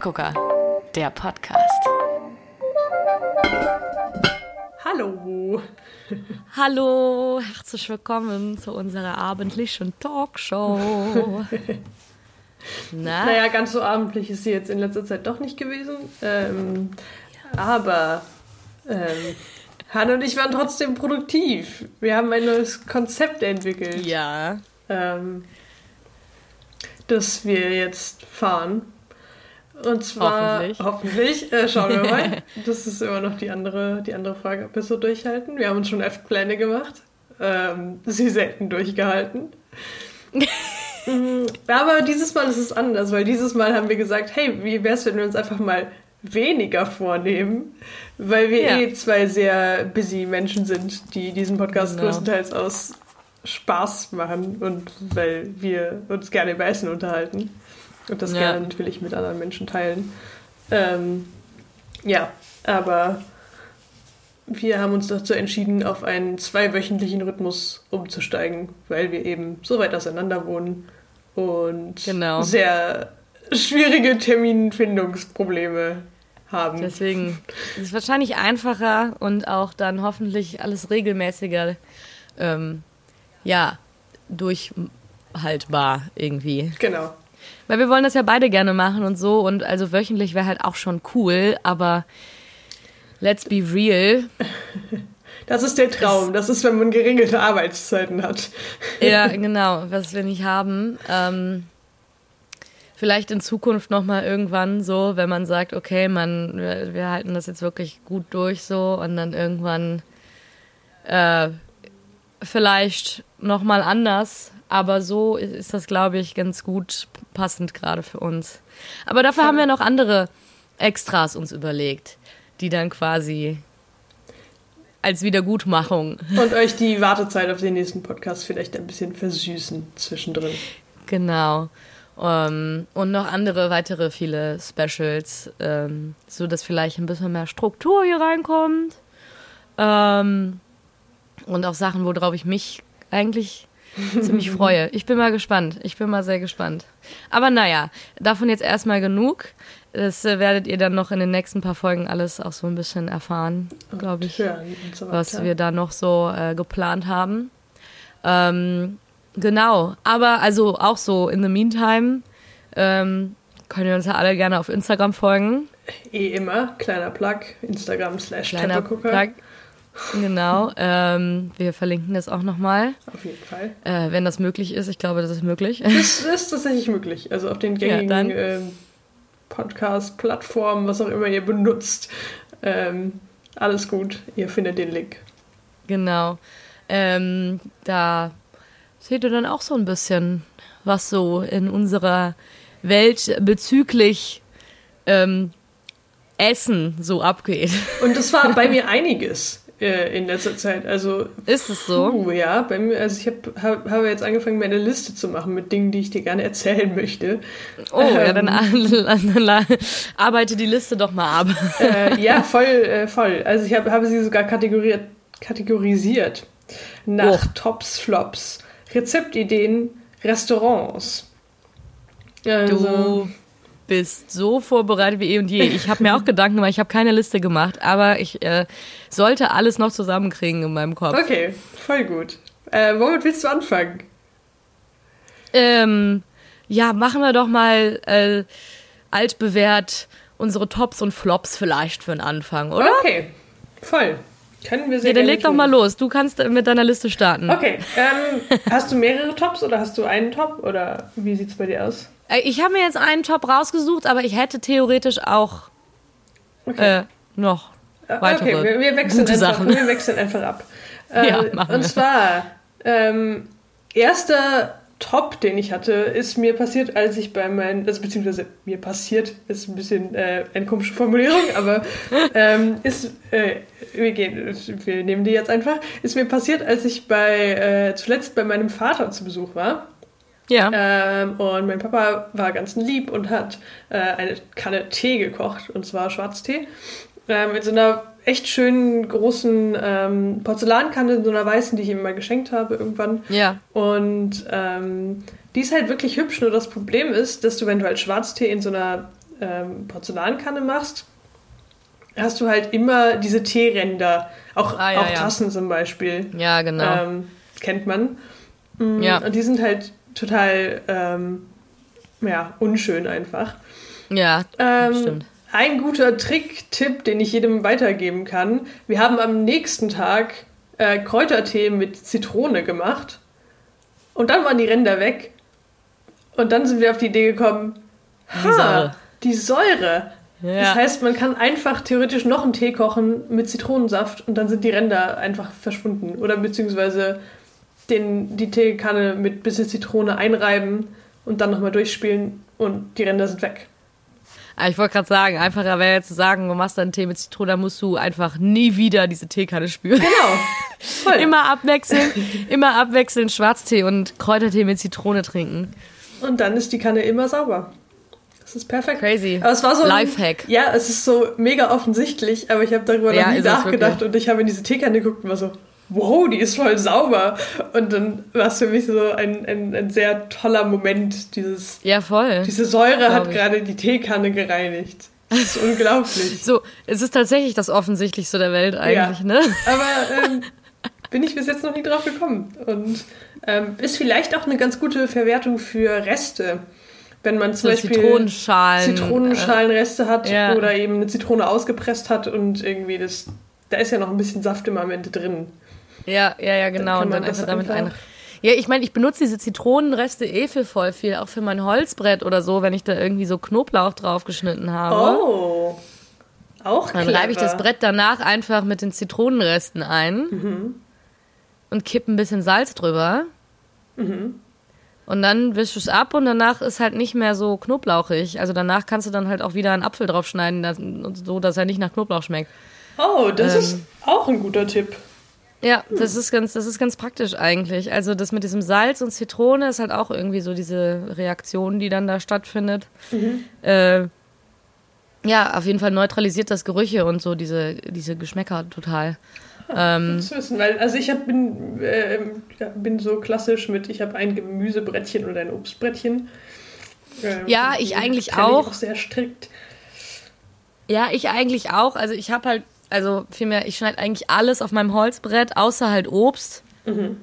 Treppegucker, der Podcast. Hallo. Hallo, herzlich willkommen zu unserer abendlichen Talkshow. Na? Naja, ganz so abendlich ist sie jetzt in letzter Zeit doch nicht gewesen. Ähm, ja. Aber ähm, Hanna und ich waren trotzdem produktiv. Wir haben ein neues Konzept entwickelt. Ja. Ähm, das wir jetzt fahren. Und zwar hoffentlich, hoffentlich äh, schauen wir mal. das ist immer noch die andere, die andere Frage, ob wir so durchhalten. Wir haben uns schon elf Pläne gemacht, ähm, sie selten durchgehalten. Mhm, aber dieses Mal ist es anders, weil dieses Mal haben wir gesagt, hey, wie wäre es, wenn wir uns einfach mal weniger vornehmen, weil wir ja. eh zwei sehr busy Menschen sind, die diesen Podcast genau. größtenteils aus Spaß machen und weil wir uns gerne über Essen unterhalten und das ja. gerne natürlich mit anderen Menschen teilen. Ähm, ja, aber wir haben uns dazu entschieden, auf einen zweiwöchentlichen Rhythmus umzusteigen, weil wir eben so weit auseinander wohnen und genau. sehr schwierige Terminfindungsprobleme haben. Deswegen ist es wahrscheinlich einfacher und auch dann hoffentlich alles regelmäßiger, ähm, ja, durchhaltbar irgendwie. Genau. Weil wir wollen das ja beide gerne machen und so und also wöchentlich wäre halt auch schon cool, aber let's be real. Das ist der Traum. Das ist, wenn man geregelte Arbeitszeiten hat. Ja, genau, was wir nicht haben. Ähm, vielleicht in Zukunft nochmal irgendwann so, wenn man sagt, okay, man, wir, wir, halten das jetzt wirklich gut durch so und dann irgendwann äh, vielleicht nochmal anders. Aber so ist das, glaube ich, ganz gut passend gerade für uns. Aber dafür haben wir noch andere Extras uns überlegt, die dann quasi als Wiedergutmachung. Und euch die Wartezeit auf den nächsten Podcast vielleicht ein bisschen versüßen zwischendrin. Genau. Um, ähm, und noch andere weitere viele Specials, ähm, so dass vielleicht ein bisschen mehr Struktur hier reinkommt. Ähm, und auch Sachen, worauf ich mich eigentlich ziemlich freue. Ich bin mal gespannt. Ich bin mal sehr gespannt. Aber naja, davon jetzt erstmal genug. Das äh, werdet ihr dann noch in den nächsten paar Folgen alles auch so ein bisschen erfahren, glaube ich, so was wir da noch so äh, geplant haben. Ähm, genau, aber also auch so in the meantime ähm, können wir uns ja alle gerne auf Instagram folgen. Eh immer, kleiner Plug, Instagram slash Plug. Genau, ähm, wir verlinken das auch nochmal. Auf jeden Fall. Äh, wenn das möglich ist, ich glaube, das ist möglich. Das ist tatsächlich möglich. Also auf den gängigen ja, äh, Podcast-Plattformen, was auch immer ihr benutzt. Ähm, alles gut, ihr findet den Link. Genau. Ähm, da seht ihr dann auch so ein bisschen, was so in unserer Welt bezüglich ähm, Essen so abgeht. Und das war bei mir einiges äh, in letzter Zeit. Also ist es so? Puh, ja, bei mir, also ich habe hab, hab jetzt angefangen, mir eine Liste zu machen mit Dingen, die ich dir gerne erzählen möchte. Oh, ähm, ja, dann ähm, arbeite die Liste doch mal ab. Äh, ja, voll, äh, voll. Also ich habe hab sie sogar kategoriert, kategorisiert nach oh. Tops, Flops, Rezeptideen, Restaurants. Also, du bist so vorbereitet wie eh und je. Ich habe mir auch Gedanken gemacht, ich habe keine Liste gemacht, aber ich äh, sollte alles noch zusammenkriegen in meinem Kopf. Okay, voll gut. Äh, womit willst du anfangen? Ähm, ja, machen wir doch mal äh, altbewährt unsere Tops und Flops vielleicht für den Anfang, oder? Okay, voll. Können wir sehr Ja, dann leg doch mal los. Du kannst mit deiner Liste starten. Okay. Ähm, hast du mehrere Tops oder hast du einen Top oder wie sieht's bei dir aus? Äh, ich habe mir jetzt einen Top rausgesucht, aber ich hätte theoretisch auch okay. äh, noch äh, weitere okay, wir, wir wechseln gute einfach, Sachen. Wir wechseln einfach ab. Äh, ja, machen und wir. zwar, ähm, erster Top, den ich hatte, ist mir passiert, als ich bei meinen, also beziehungsweise mir passiert, ist ein bisschen äh, eine komische Formulierung, aber ähm, ist, äh, wir, gehen, wir nehmen die jetzt einfach, ist mir passiert, als ich bei, äh, zuletzt bei meinem Vater zu Besuch war. Ja. Ähm, und mein Papa war ganz lieb und hat äh, eine Kanne Tee gekocht, und zwar Schwarztee, äh, mit so einer echt schönen großen ähm, Porzellankanne, in so einer weißen, die ich ihm mal geschenkt habe irgendwann. Ja. Und ähm, die ist halt wirklich hübsch, nur das Problem ist, dass du, wenn du halt Schwarztee in so einer ähm, Porzellankanne machst, hast du halt immer diese Teeränder. Auch, ah, ja, auch Tassen ja. zum Beispiel. Ja, genau. Ähm, kennt man. Mhm, ja. Und die sind halt total ähm, ja, unschön einfach. Ja, ähm, stimmt. Ein guter Trick-Tipp, den ich jedem weitergeben kann. Wir haben am nächsten Tag äh, Kräutertee mit Zitrone gemacht. Und dann waren die Ränder weg. Und dann sind wir auf die Idee gekommen, ha, die Säure. Die Säure. Ja. Das heißt, man kann einfach theoretisch noch einen Tee kochen mit Zitronensaft und dann sind die Ränder einfach verschwunden. Oder beziehungsweise den, die Teekanne mit bisschen Zitrone einreiben und dann nochmal durchspielen und die Ränder sind weg. Ah, ich wollte gerade sagen, einfacher wäre jetzt zu sagen, du machst einen Tee mit Zitrone, dann musst du einfach nie wieder diese Teekanne spüren. Genau. Voll. immer abwechseln, immer abwechseln Schwarztee und Kräutertee mit Zitrone trinken. Und dann ist die Kanne immer sauber. Das ist perfekt. Crazy. Aber es war so Lifehack. Ja, es ist so mega offensichtlich, aber ich habe darüber ja, noch nie nachgedacht und ich habe in diese Teekanne geguckt und war so, wow, die ist voll sauber. Und dann war es für mich so ein, ein, ein sehr toller Moment. Dieses, ja, voll. Diese Säure hat gerade die Teekanne gereinigt. Das ist unglaublich. So, es ist tatsächlich das Offensichtlichste der Welt eigentlich, ja. ne? Aber ähm, bin ich bis jetzt noch nie drauf gekommen. Und ähm, ist vielleicht auch eine ganz gute Verwertung für Reste wenn man zum so Beispiel Zitronenschalen, Zitronenschalenreste hat ja. oder eben eine Zitrone ausgepresst hat und irgendwie das, da ist ja noch ein bisschen Saft immer am Ende drin. Ja, ja, ja, genau. und dann einfach damit einfach ein. Ja, ich meine, ich benutze diese Zitronenreste eh für voll viel, auch für mein Holzbrett oder so, wenn ich da irgendwie so Knoblauch draufgeschnitten habe. Oh. Auch Dann reibe ich das Brett danach einfach mit den Zitronenresten ein mhm. und kippe ein bisschen Salz drüber. Mhm. Und dann wischst du es ab und danach ist halt nicht mehr so knoblauchig. Also danach kannst du dann halt auch wieder einen Apfel draufschneiden, so dass er nicht nach Knoblauch schmeckt. Oh, das ähm, ist auch ein guter Tipp. Ja, das ist ganz, das ist ganz praktisch eigentlich. Also das mit diesem Salz und Zitrone ist halt auch irgendwie so diese Reaktion, die dann da stattfindet. Mhm. Äh, ja, auf jeden Fall neutralisiert das Gerüche und so diese, diese Geschmäcker total. Ähm, zu wissen, weil also ich hab, bin, äh, bin so klassisch mit, ich habe ein Gemüsebrettchen oder ein Obstbrettchen. Ähm, ja, ich eigentlich auch. Ich auch sehr strikt. Ja, ich eigentlich auch. Also ich habe halt, also vielmehr, ich schneide eigentlich alles auf meinem Holzbrett, außer halt Obst. Mhm.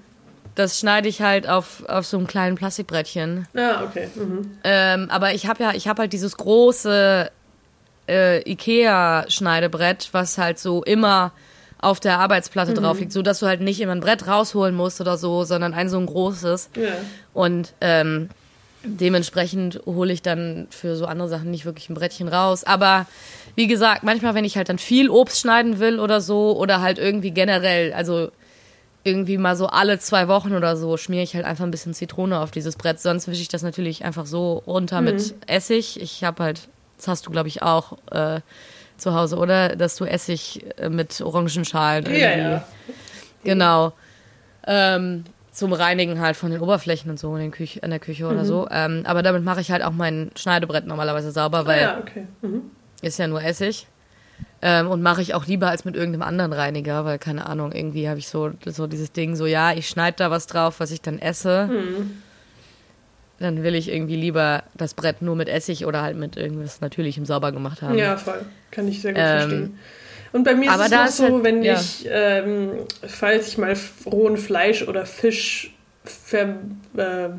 Das schneide ich halt auf, auf so einem kleinen Plastikbrettchen. Ja, okay. Mhm. Ähm, aber ich habe ja, ich habe halt dieses große äh, Ikea-Schneidebrett, was halt so immer auf der Arbeitsplatte mhm. drauf liegt, so dass du halt nicht immer ein Brett rausholen musst oder so, sondern ein so ein großes. Ja. Und ähm, dementsprechend hole ich dann für so andere Sachen nicht wirklich ein Brettchen raus. Aber wie gesagt, manchmal, wenn ich halt dann viel Obst schneiden will oder so, oder halt irgendwie generell, also irgendwie mal so alle zwei Wochen oder so, schmiere ich halt einfach ein bisschen Zitrone auf dieses Brett. Sonst wische ich das natürlich einfach so runter mhm. mit Essig. Ich habe halt, das hast du, glaube ich, auch. Äh, zu Hause, oder? Dass du Essig äh, mit Orangenschalen irgendwie. Ja, ja. Genau. Ähm, zum Reinigen halt von den Oberflächen und so in, den Küche, in der Küche mhm. oder so. Ähm, aber damit mache ich halt auch mein Schneidebrett normalerweise sauber, weil ah, ja, okay. mhm. Ist ja nur Essig. Ähm, und mache ich auch lieber als mit irgendeinem anderen Reiniger, weil keine Ahnung, irgendwie habe ich so, so dieses Ding, so ja, ich schneide da was drauf, was ich dann esse. Mhm dann will ich irgendwie lieber das Brett nur mit Essig oder halt mit irgendwas Natürlichem sauber gemacht haben. Ja, voll. Kann ich sehr gut ähm, verstehen. Und bei mir ist es auch so, halt, wenn ja. ich, ähm, falls ich mal rohen Fleisch oder Fisch ver, äh,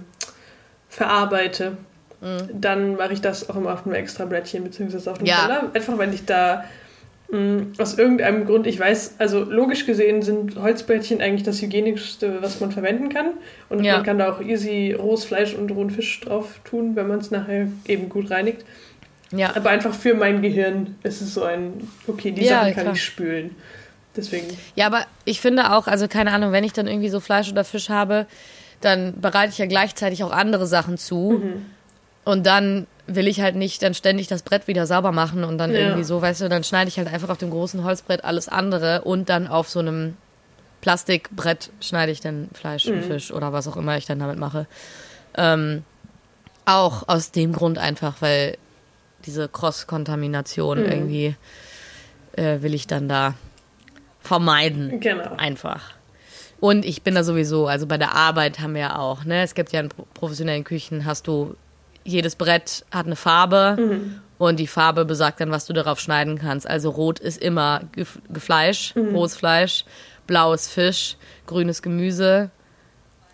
verarbeite, mhm. dann mache ich das auch immer auf einem extra Blättchen, beziehungsweise auf einem ja. Teller. Einfach, wenn ich da Mm, aus irgendeinem Grund, ich weiß, also logisch gesehen sind Holzbrettchen eigentlich das hygienischste, was man verwenden kann. Und ja. man kann da auch easy rohes Fleisch und rohen Fisch drauf tun, wenn man es nachher eben gut reinigt. Ja. Aber einfach für mein Gehirn ist es so ein, okay, die ja, Sachen kann klar. ich spülen. Deswegen. Ja, aber ich finde auch, also keine Ahnung, wenn ich dann irgendwie so Fleisch oder Fisch habe, dann bereite ich ja gleichzeitig auch andere Sachen zu. Mhm. Und dann will ich halt nicht dann ständig das Brett wieder sauber machen und dann ja. irgendwie so, weißt du, dann schneide ich halt einfach auf dem großen Holzbrett alles andere und dann auf so einem Plastikbrett schneide ich dann Fleisch mhm. und Fisch oder was auch immer ich dann damit mache. Ähm, auch aus dem Grund einfach, weil diese Cross-Kontamination mhm. irgendwie äh, will ich dann da vermeiden. Genau. Einfach. Und ich bin da sowieso, also bei der Arbeit haben wir ja auch, ne? Es gibt ja in professionellen Küchen hast du jedes Brett hat eine Farbe mhm. Und die Farbe besagt dann, was du darauf schneiden kannst. Also rot ist immer Fleisch, mhm. rohes Fleisch, blaues Fisch, grünes Gemüse,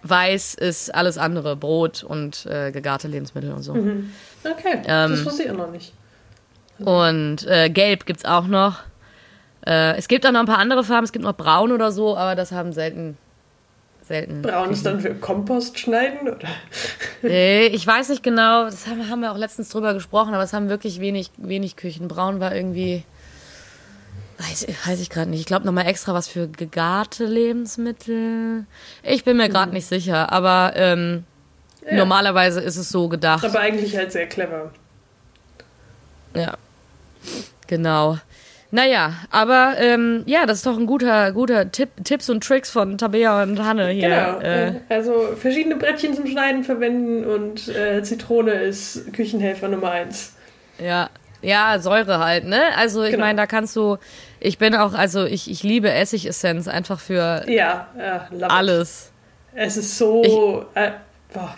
weiß ist alles andere, Brot und äh, gegarte Lebensmittel und so. Mhm. Okay, ähm, das wusste ich auch noch nicht. Und äh, gelb gibt es auch noch. Äh, es gibt auch noch ein paar andere Farben, es gibt noch braun oder so, aber das haben selten selten. Braun ist dann für Kompost schneiden, oder? Nee, ich weiß nicht genau, das haben, haben wir auch letztens drüber gesprochen, aber es haben wirklich wenig, wenig Küchen. Braun war irgendwie, weiß, weiß ich gerade nicht. Ich glaube nochmal extra was für gegarte Lebensmittel. Ich bin mir gerade mhm. nicht sicher, aber ähm, ja. normalerweise ist es so gedacht. Aber eigentlich halt sehr clever. Ja, genau. Naja, aber ähm, ja, das ist doch ein guter, guter Tipp, Tipps und Tricks von Tabea und Hanne hier. Genau, äh. also verschiedene Brettchen zum Schneiden verwenden und äh, Zitrone ist Küchenhelfer Nummer eins. Ja, ja, Säure halt, ne? Also ich genau. meine, da kannst du, ich bin auch, also ich, ich liebe Essigessenz einfach für ja, ja alles. It. Es ist so, ich, äh, boah,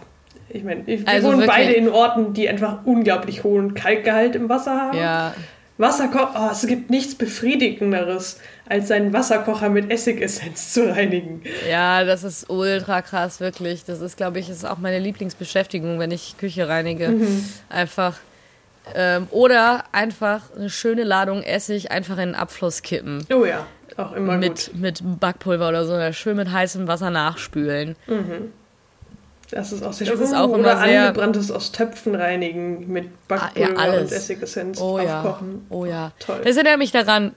ich meine, wir also wohnen wirklich, beide in Orten, die einfach unglaublich hohen Kalkgehalt im Wasser haben. Ja. Wasserkocher, oh, es gibt nichts Befriedigenderes, als seinen Wasserkocher mit Essigessenz zu reinigen. Ja, das ist ultra krass, wirklich. Das ist, glaube ich, ist auch meine Lieblingsbeschäftigung, wenn ich Küche reinige. Mhm. Einfach. Ähm, oder einfach eine schöne Ladung Essig einfach in den Abfluss kippen. Oh ja, auch immer mit, gut. Mit Backpulver oder so, schön mit heißem Wasser nachspülen. Mhm. Das ist auch sehr das ist auch immer Oder angebranntes aus Töpfen reinigen mit Backpulver ah, ja, und Essigessenz oh, aufkochen. Ja. Oh ja. Toll. Das erinnert mich daran.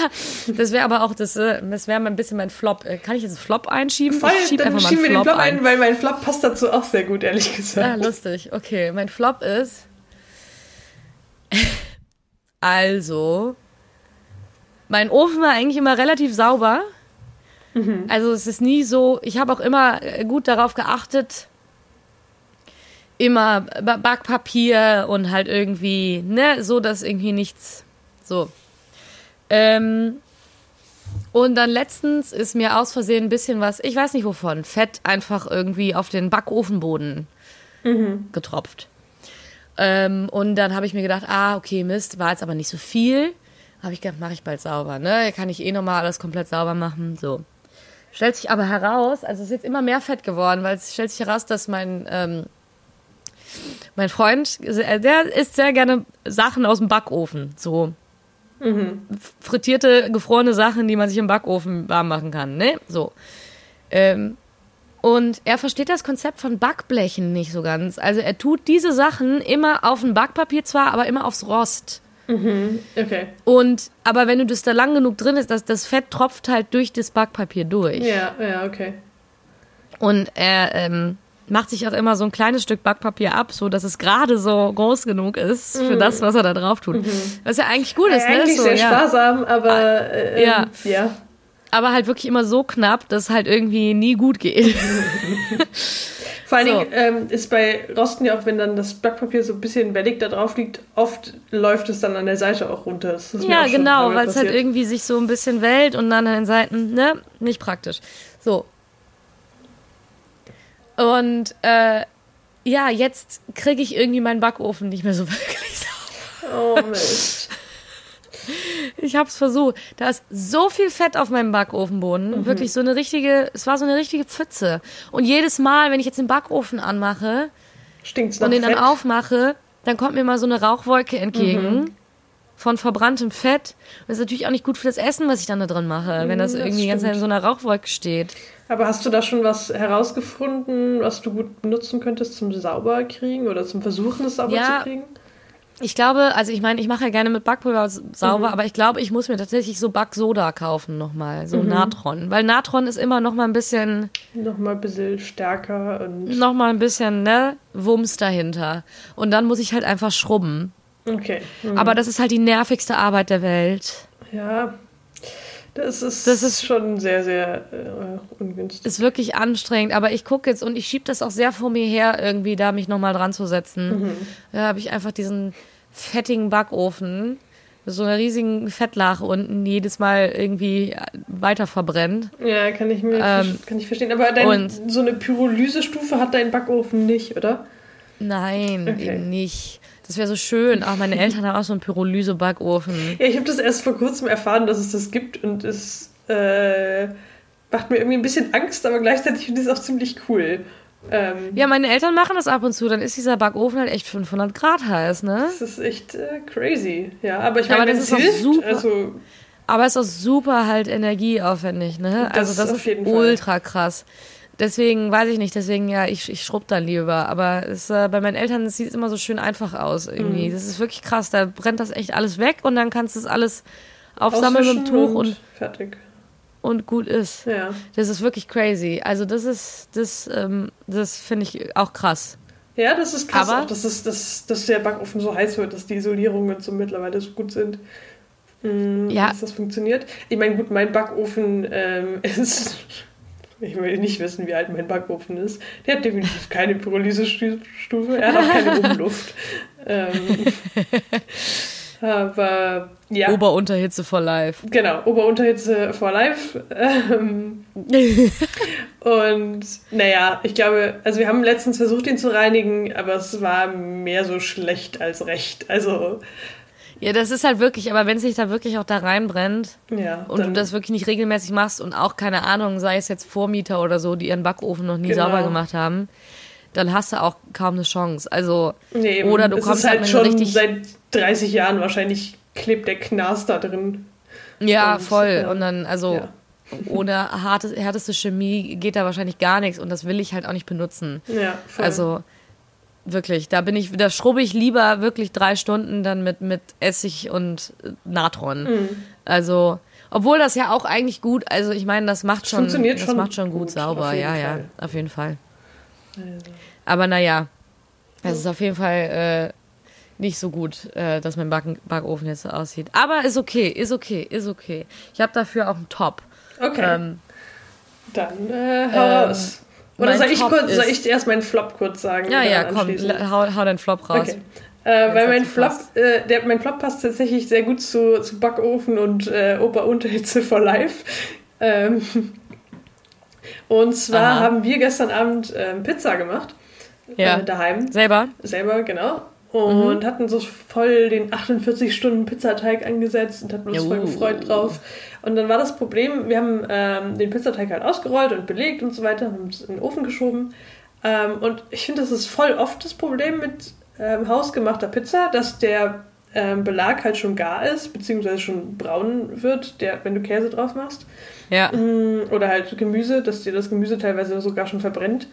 das wäre aber auch, das, äh, das wäre ein bisschen mein Flop. Äh, kann ich jetzt einen Flop einschieben? Voll, ich schieb dann einfach schieben wir den Flop ein, ein, weil mein Flop passt dazu auch sehr gut, ehrlich gesagt. Ah, lustig. Okay, mein Flop ist... also... Mein Ofen war eigentlich immer relativ sauber. Mhm. Also es ist nie so, ich habe auch immer äh, gut darauf geachtet, immer Backpapier und halt irgendwie, ne, so dass irgendwie nichts, so. Ähm, und dann letztens ist mir aus Versehen ein bisschen was, ich weiß nicht wovon, Fett einfach irgendwie auf den Backofenboden mhm. getropft. Ähm, und dann habe ich mir gedacht, ah, okay, Mist, war jetzt aber nicht so viel. Habe ich gedacht, mache ich bald sauber, ne? Kann ich eh nochmal alles komplett sauber machen, so. Stellt sich aber heraus, also es ist jetzt immer mehr Fett geworden, weil es stellt sich heraus, dass mein ähm, mein Freund, der isst sehr gerne Sachen aus dem Backofen. So mhm. frittierte, gefrorene Sachen, die man sich im Backofen warm machen kann. Ne? So. Ähm, und er versteht das Konzept von Backblechen nicht so ganz. Also er tut diese Sachen immer auf ein Backpapier zwar, aber immer aufs Rost. Mhm, okay. Und aber wenn du das da lang genug drin ist, das, das Fett tropft halt durch das Backpapier durch. Ja, ja, okay. Und er ähm, macht sich auch immer so ein kleines Stück Backpapier ab, so dass es gerade so groß genug ist für mhm. das, was er da drauf tut. Mhm. Was ja eigentlich gut ist, ne? Eigentlich so, sehr ja. sparsam, aber ah, äh, ja. ja. Aber halt wirklich immer so knapp, dass es halt irgendwie nie gut geht. Vor allen so. Dingen ähm, ist bei Rosten ja auch, wenn dann das Backpapier so ein bisschen wellig da drauf liegt, oft läuft es dann an der Seite auch runter. Ja, genau, weil es halt irgendwie sich so ein bisschen wellt und dann an den Seiten, ne? Nicht praktisch. So, und äh, ja, jetzt kriege ich irgendwie meinen Backofen nicht mehr so wirklich sauber. Oh Mist. Ich habe es versucht. Da ist so viel Fett auf meinem Backofenboden. Mhm. Wirklich so eine richtige, es war so eine richtige Pfütze. Und jedes Mal, wenn ich jetzt den Backofen anmache Stinkt's und den Fett? dann aufmache, dann kommt mir mal so eine Rauchwolke entgegen. Mhm. Von verbranntem Fett. Und das ist natürlich auch nicht gut für das Essen, was ich dann da drin mache, wenn das, das irgendwie die ganze Zeit in so einer Rauchwolke steht. Aber hast du da schon was herausgefunden, was du gut benutzen könntest zum Sauberkriegen oder zum Versuchen, es sauber ja, zu kriegen? Ich glaube, also ich meine, ich mache ja gerne mit Backpulver sauber, mhm. aber ich glaube, ich muss mir tatsächlich so Backsoda kaufen nochmal, so mhm. Natron. Weil Natron ist immer nochmal ein bisschen... Nochmal ein bisschen stärker und... Nochmal ein bisschen, ne, Wumms dahinter. Und dann muss ich halt einfach schrubben. Okay. Mhm. Aber das ist halt die nervigste Arbeit der Welt. Ja, das ist, das ist schon sehr, sehr äh, ungünstig. Ist wirklich anstrengend, aber ich gucke jetzt und ich schiebe das auch sehr vor mir her, irgendwie da mich nochmal dran zu setzen. Mhm. Da habe ich einfach diesen fettigen Backofen mit so einer riesigen Fettlache unten, die jedes Mal irgendwie weiter verbrennt. Ja, kann ich mir ähm, kann ich verstehen. Aber dein, so eine Pyrolysestufe hat dein Backofen nicht, oder? Nein, okay. eben nicht. Das wäre so schön. Auch meine Eltern haben auch so einen Pyrolyse-Backofen. Ja, ich habe das erst vor kurzem erfahren, dass es das gibt und es äh, macht mir irgendwie ein bisschen Angst, aber gleichzeitig finde ich es auch ziemlich cool. Ähm, ja, meine Eltern machen das ab und zu. Dann ist dieser Backofen halt echt 500 Grad heiß, ne? Das ist echt äh, crazy. Ja, aber ich meine, das ist hilft, super. Also, aber es ist auch super halt energieaufwendig, ne? Das also das ist ultra Fall. krass. Deswegen weiß ich nicht, deswegen ja, ich, ich schrubb dann lieber. Aber es, äh, bei meinen Eltern sieht es immer so schön einfach aus irgendwie. Mhm. Das ist wirklich krass. Da brennt das echt alles weg und dann kannst du es alles aufsammeln mit dem Tuch und, und fertig und gut ist. Ja. Das ist wirklich crazy. Also das ist, das, ähm, das finde ich auch krass. Ja, das ist krass, Aber, auch, dass, es, dass, dass der Backofen so heiß wird, dass die Isolierungen so mittlerweile so gut sind. Mhm, ja. Dass das funktioniert. Ich meine, gut, mein Backofen ähm, ist. Ich will nicht wissen, wie alt mein Backofen ist. Der hat definitiv keine Pyrolysestufe. Er hat auch keine Umluft. ähm, aber ja. Ober-Unterhitze for life. Genau, Ober-Unterhitze for life. Ähm, und naja, ich glaube, also wir haben letztens versucht, ihn zu reinigen, aber es war mehr so schlecht als recht. Also. Ja, das ist halt wirklich, aber wenn es sich da wirklich auch da reinbrennt ja, und du das wirklich nicht regelmäßig machst und auch keine Ahnung, sei es jetzt Vormieter oder so, die ihren Backofen noch nie genau. sauber gemacht haben, dann hast du auch kaum eine Chance. Also, nee, oder du kommst halt, halt schon richtig seit 30 Jahren wahrscheinlich klebt der Knast da drin. Ja, und, voll. Ja. Und dann, also ja. ohne harte, härteste Chemie geht da wahrscheinlich gar nichts und das will ich halt auch nicht benutzen. Ja, voll. Also wirklich, da bin ich, da schrubbe ich lieber wirklich drei Stunden dann mit, mit Essig und Natron. Mhm. Also, obwohl das ja auch eigentlich gut, also ich meine, das macht schon, Funktioniert das schon macht schon gut, gut sauber, ja, Fall. ja, auf jeden Fall. Also. Aber naja, es ist auf jeden Fall äh, nicht so gut, äh, dass mein Backen Backofen jetzt so aussieht. Aber ist okay, ist okay, ist okay. Ich habe dafür auch einen Top. Okay. Ähm, Dann äh, hau ähm, Oder soll ich, kurz, soll ich erst meinen Flop kurz sagen? Ja, ja, komm, hau, hau deinen Flop raus. Okay. Äh, weil mein Flop, äh, der, mein Flop passt tatsächlich sehr gut zu, zu Backofen und äh, Ober-Unterhitze for Life. Ähm, und zwar Aha. haben wir gestern Abend ähm, Pizza gemacht. Ja. Äh, daheim. Selber? Selber, genau und mhm. hatten so voll den 48 Stunden Pizzateig angesetzt und hatten uns Juhu. voll gefreut drauf. Und dann war das Problem, wir haben ähm, den Pizzateig halt ausgerollt und belegt und so weiter haben es in den Ofen geschoben. Ähm, und ich finde, das ist voll oft das Problem mit ähm, hausgemachter Pizza, dass der ähm, Belag halt schon gar ist, beziehungsweise schon braun wird, der, wenn du Käse drauf machst. Ja. Mm, oder halt Gemüse, dass dir das Gemüse teilweise sogar schon verbrennt.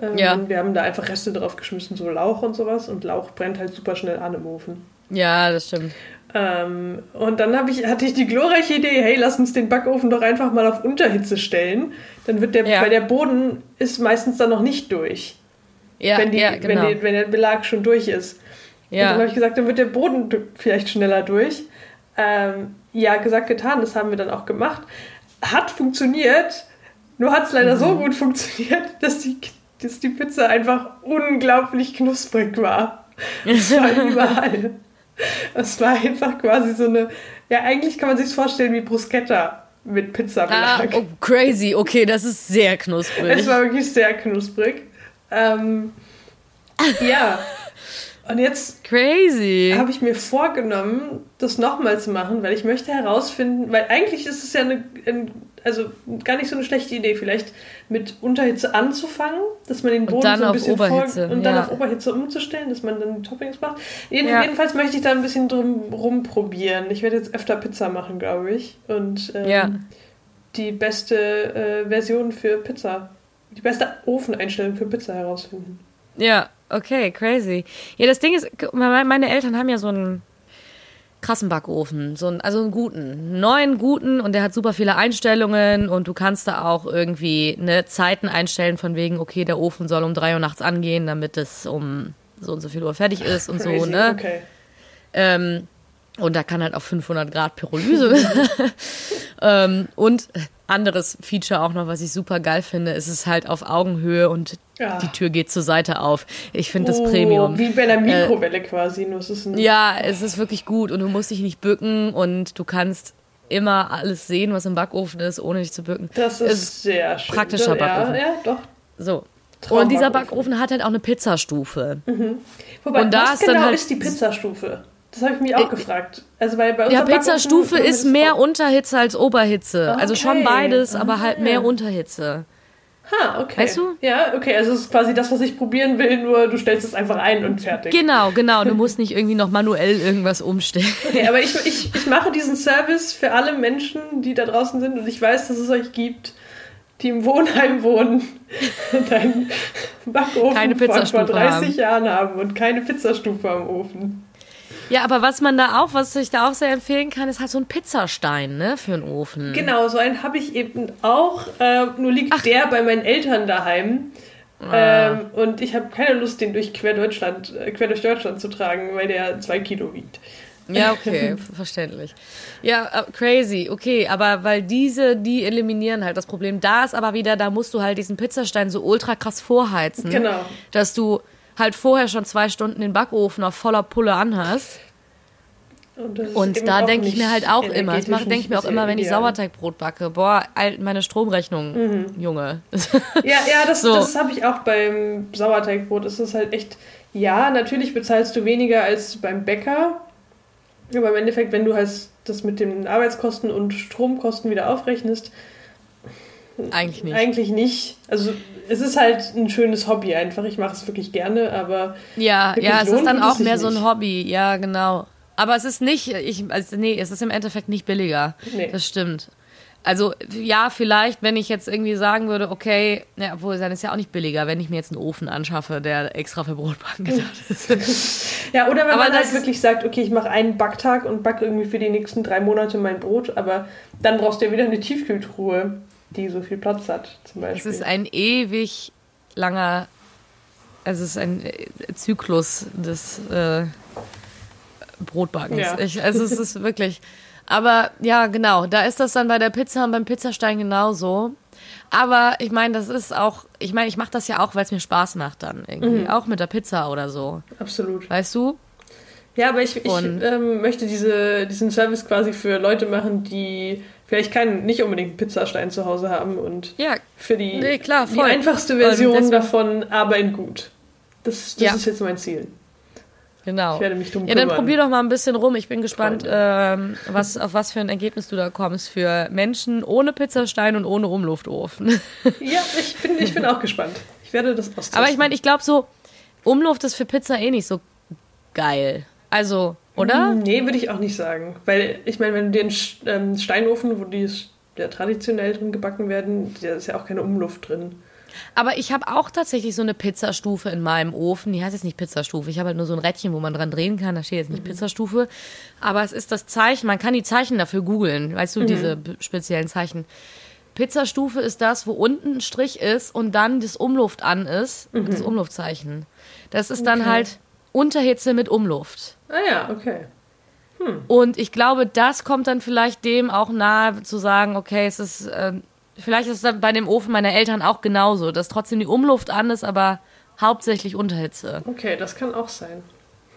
Ähm, ja. Wir haben da einfach Reste drauf geschmissen, so Lauch und sowas. Und Lauch brennt halt super schnell an im Ofen. Ja, das stimmt. Ähm, und dann ich, hatte ich die glorreiche Idee, hey, lass uns den Backofen doch einfach mal auf Unterhitze stellen. Dann wird der, ja. weil der Boden ist meistens dann noch nicht durch. Ja, wenn, die, ja, genau. wenn, die, wenn der Belag schon durch ist. Ja. Und dann habe ich gesagt, dann wird der Boden vielleicht schneller durch. Ähm, ja, gesagt, getan, das haben wir dann auch gemacht. Hat funktioniert, nur hat es leider mhm. so gut funktioniert, dass die dass die Pizza einfach unglaublich knusprig war. Es war überall. Es war einfach quasi so eine, ja, eigentlich kann man sich vorstellen wie Bruschetta mit Pizzabelag. Ah, oh, crazy. Okay, das ist sehr knusprig. Es war wirklich sehr knusprig. Ähm, ja. Und jetzt crazy habe ich mir vorgenommen, das nochmal zu machen, weil ich möchte herausfinden, weil eigentlich ist es ja eine, ein also gar nicht so eine schlechte Idee, vielleicht mit Unterhitze anzufangen, dass man den Boden so ein bisschen Oberhitze. und dann ja. auf Oberhitze umzustellen, dass man dann die Toppings macht. Jeden, ja. Jedenfalls möchte ich da ein bisschen drum rumprobieren. Ich werde jetzt öfter Pizza machen, glaube ich. Und ähm, ja. die beste äh, Version für Pizza, die beste Ofeneinstellung für Pizza herausfinden. Ja, okay, crazy. Ja, das Ding ist, meine Eltern haben ja so ein krassen Backofen, so ein, also einen guten, einen neuen guten und der hat super viele Einstellungen und du kannst da auch irgendwie ne, Zeiten einstellen von wegen, okay, der Ofen soll um drei Uhr nachts angehen, damit es um so und so viel Uhr fertig ist und Crazy, so, ne? Okay. Ähm, und da kann halt auf 500 Grad Pyrolyse. ähm, und anderes Feature auch noch, was ich super geil finde, ist es halt auf Augenhöhe und ja. die Tür geht zur Seite auf. Ich finde oh, das Premium. Wie bei einer äh, Mikrowelle äh, quasi. Nur es ist ja, es ist wirklich gut und du musst dich nicht bücken und du kannst immer alles sehen, was im Backofen ist, ohne dich zu bücken. Das ist, ist sehr schön. Praktischer Backofen. Ja, ja, doch. So. Und dieser Backofen hat halt auch eine Pizzastufe. Mhm. Wobei, und da ist genau dann halt ist die Pizzastufe? Das habe ich mich auch äh, gefragt. Also weil bei ja, Pizzastufe ist mehr Unterhitze als Oberhitze. Okay. Also schon beides, aber halt mehr ah. Unterhitze. Ha, okay. Weißt du? Ja, okay. Also es ist quasi das, was ich probieren will, nur du stellst es einfach ein und fertig. Genau, genau. Du musst nicht irgendwie noch manuell irgendwas umstellen. Okay, aber ich, ich, ich mache diesen Service für alle Menschen, die da draußen sind und ich weiß, dass es euch gibt, die im Wohnheim wohnen und einen Backofen keine von vor 30 haben. Jahren haben und keine Pizzastufe am Ofen. Ja, aber was man da auch, was ich da auch sehr empfehlen kann, ist halt so ein Pizzastein, ne, für einen Ofen. Genau, so einen habe ich eben auch. Äh, nur liegt Ach. der bei meinen Eltern daheim. Ah. Ähm, und ich habe keine Lust, den durch quer Deutschland, äh, quer durch Deutschland zu tragen, weil der zwei Kilo wiegt. Ja, okay, verständlich. Ja, uh, crazy, okay, aber weil diese, die eliminieren halt das Problem. Da ist aber wieder, da musst du halt diesen Pizzastein so ultra krass vorheizen. Genau. Dass du halt vorher schon zwei Stunden den Backofen auf voller Pulle anhast. Und, und da denke ich mir halt auch immer, das denke ich mir auch immer, wenn ich Sauerteigbrot backe, boah, meine Stromrechnung, mhm. Junge. Ja, ja, das, so. das habe ich auch beim Sauerteigbrot. Es ist halt echt, ja, natürlich bezahlst du weniger als beim Bäcker, aber im Endeffekt, wenn du halt das mit den Arbeitskosten und Stromkosten wieder aufrechnest, eigentlich nicht. Eigentlich nicht. Also es ist halt ein schönes Hobby einfach. Ich mache es wirklich gerne, aber. Ja, ja, es ist dann auch mehr so ein Hobby. Ja, genau. Aber es ist nicht, ich, also nee, es ist im Endeffekt nicht billiger. Nee. Das stimmt. Also ja, vielleicht, wenn ich jetzt irgendwie sagen würde, okay, ja, obwohl dann ist ja auch nicht billiger, wenn ich mir jetzt einen Ofen anschaffe, der extra für Brotbacken gedacht ist. ja, oder wenn aber man halt wirklich sagt, okay, ich mache einen Backtag und backe irgendwie für die nächsten drei Monate mein Brot, aber dann brauchst du ja wieder eine Tiefkühltruhe die so viel Platz hat, zum Beispiel. Es ist ein ewig langer, also es ist ein Zyklus des äh, Brotbackens. Ja. Ich, also es ist wirklich. Aber ja, genau, da ist das dann bei der Pizza und beim Pizzastein genauso. Aber ich meine, das ist auch, ich meine, ich mache das ja auch, weil es mir Spaß macht dann irgendwie. Mhm. Auch mit der Pizza oder so. Absolut. Weißt du? Ja, aber ich, ich ähm, möchte diese, diesen Service quasi für Leute machen, die vielleicht keinen, nicht unbedingt einen Pizzastein zu Hause haben und ja, für die, nee, klar, die einfachste Version davon, aber in gut. Das, das ja. ist jetzt mein Ziel. Genau. Ich werde mich drum Ja, dann probier doch mal ein bisschen rum. Ich bin gespannt, ähm, was, auf was für ein Ergebnis du da kommst für Menschen ohne Pizzastein und ohne Umluftofen. ja, ich bin, ich bin auch gespannt. Ich werde das austesten. Aber ich meine, ich glaube so, Umluft ist für Pizza eh nicht so geil. Also, oder? Hm, nee, würde ich auch nicht sagen. Weil ich meine, wenn du den ähm, Steinofen, wo die ja traditionell drin gebacken werden, da ist ja auch keine Umluft drin. Aber ich habe auch tatsächlich so eine Pizzastufe in meinem Ofen. Die heißt jetzt nicht Pizzastufe. Ich habe halt nur so ein Rädchen, wo man dran drehen kann. Da steht jetzt nicht mhm. Pizzastufe. Aber es ist das Zeichen. Man kann die Zeichen dafür googeln. Weißt du, mhm. diese speziellen Zeichen. Pizzastufe ist das, wo unten ein Strich ist und dann das Umluft an ist. Mhm. Das Umluftzeichen. Das ist dann halt Unterhitze mit Umluft. Ah ja, okay. Hm. Und ich glaube, das kommt dann vielleicht dem auch nahe zu sagen, okay, es ist, äh, vielleicht ist es dann bei dem Ofen meiner Eltern auch genauso, dass trotzdem die Umluft an ist, aber hauptsächlich Unterhitze. Okay, das kann auch sein.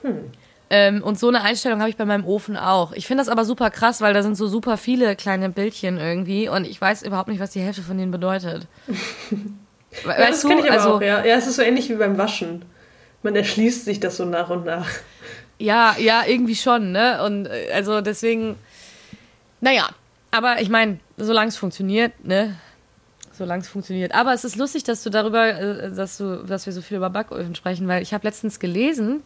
Hm. Ähm, und so eine Einstellung habe ich bei meinem Ofen auch. Ich finde das aber super krass, weil da sind so super viele kleine Bildchen irgendwie und ich weiß überhaupt nicht, was die Hälfte von denen bedeutet. weißt ja, das kenne ich aber also, auch, ja. Ja, es ist so ähnlich wie beim Waschen man erschließt sich das so nach und nach. Ja, ja, irgendwie schon, ne? Und äh, also deswegen, naja, aber ich meine, solange es funktioniert, ne? Solange es funktioniert. Aber es ist lustig, dass du darüber, äh, dass du, dass wir so viel über Backöfen sprechen, weil ich habe letztens gelesen,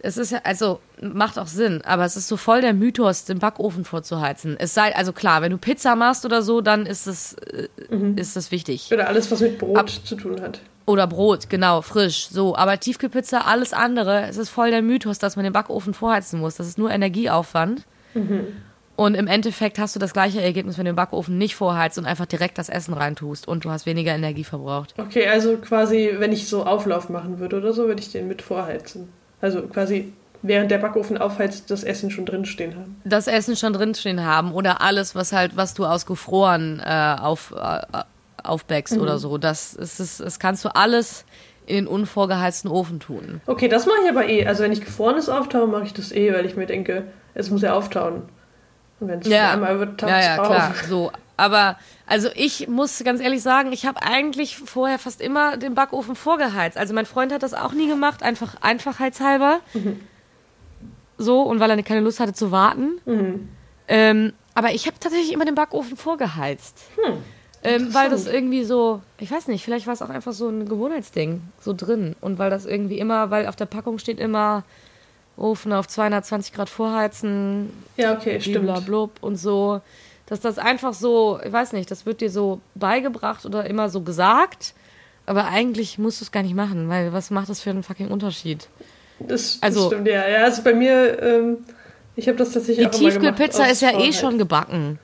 es ist ja, also macht auch Sinn, aber es ist so voll der Mythos, den Backofen vorzuheizen. Es sei, also klar, wenn du Pizza machst oder so, dann ist es, äh, mhm. ist das wichtig. Oder alles, was mit Brot Ab zu tun hat. Oder Brot, genau, frisch. So, aber Tiefkühlpizza, alles andere, es ist voll der Mythos, dass man den Backofen vorheizen muss. Das ist nur Energieaufwand. Mhm. Und im Endeffekt hast du das gleiche Ergebnis, wenn du den Backofen nicht vorheizt und einfach direkt das Essen reintust und du hast weniger Energie verbraucht. Okay, also quasi, wenn ich so Auflauf machen würde oder so, würde ich den mit vorheizen. Also quasi während der Backofen aufheizt, das Essen schon drinstehen haben. Das Essen schon drinstehen haben oder alles, was halt, was du aus gefroren äh, auf, äh, aufbäckst mhm. oder so. Das, ist, das, das kannst du alles in den unvorgeheizten Ofen tun. Okay, das mache ich aber eh. Also wenn ich gefrorenes auftaue, mache ich das eh, weil ich mir denke, es muss ja auftauen. Und wenn es ja. einmal wird, taucht ja, ja, drauf. klar. So, Aber also ich muss ganz ehrlich sagen, ich habe eigentlich vorher fast immer den Backofen vorgeheizt. Also mein Freund hat das auch nie gemacht, einfach einfachheitshalber. Mhm. So, und weil er keine Lust hatte zu warten. Mhm. Ähm, aber ich habe tatsächlich immer den Backofen vorgeheizt. Hm. Ähm, weil das irgendwie so, ich weiß nicht, vielleicht war es auch einfach so ein Gewohnheitsding, so drin. Und weil das irgendwie immer, weil auf der Packung steht immer Ofen auf 220 Grad vorheizen. Ja, okay, stimmt. Blub und so. Dass das einfach so, ich weiß nicht, das wird dir so beigebracht oder immer so gesagt. Aber eigentlich musst du es gar nicht machen, weil was macht das für einen fucking Unterschied? Das, also, das stimmt, ja. Ja, also bei mir, ähm, ich habe das tatsächlich die auch Die Tiefkühlpizza ist ja eh schon gebacken.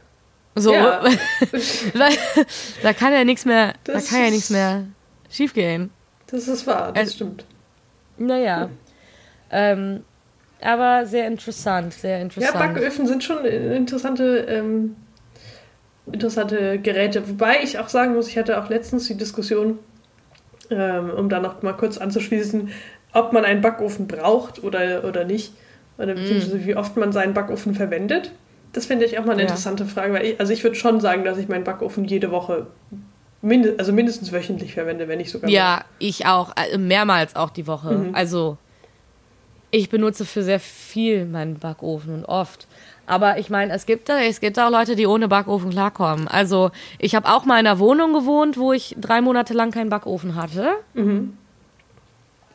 So. Ja. da, da, kann ja nichts mehr, das da kann ja nichts mehr schiefgehen. Das ist wahr, das äh, stimmt. Naja. Ähm, aber sehr interessant, sehr interessant. Ja, Backöfen sind schon interessante, ähm, interessante Geräte. Wobei ich auch sagen muss, ich hatte auch letztens die Diskussion, ähm, um da noch mal kurz anzuschließen, ob man einen Backofen braucht oder, oder nicht. Oder beziehungsweise mm. wie oft man seinen Backofen verwendet. Das finde ich auch mal eine ja. interessante Frage, weil ich, also ich würde schon sagen, dass ich meinen Backofen jede Woche Mind also mindestens wöchentlich verwende, wenn ich sogar. Ja, mehr. ich auch, also mehrmals auch die Woche. Mhm. Also ich benutze für sehr viel meinen Backofen und oft. Aber ich meine, es gibt, es gibt auch Leute, die ohne Backofen klarkommen. Also ich habe auch mal in einer Wohnung gewohnt, wo ich drei Monate lang keinen Backofen hatte, mhm.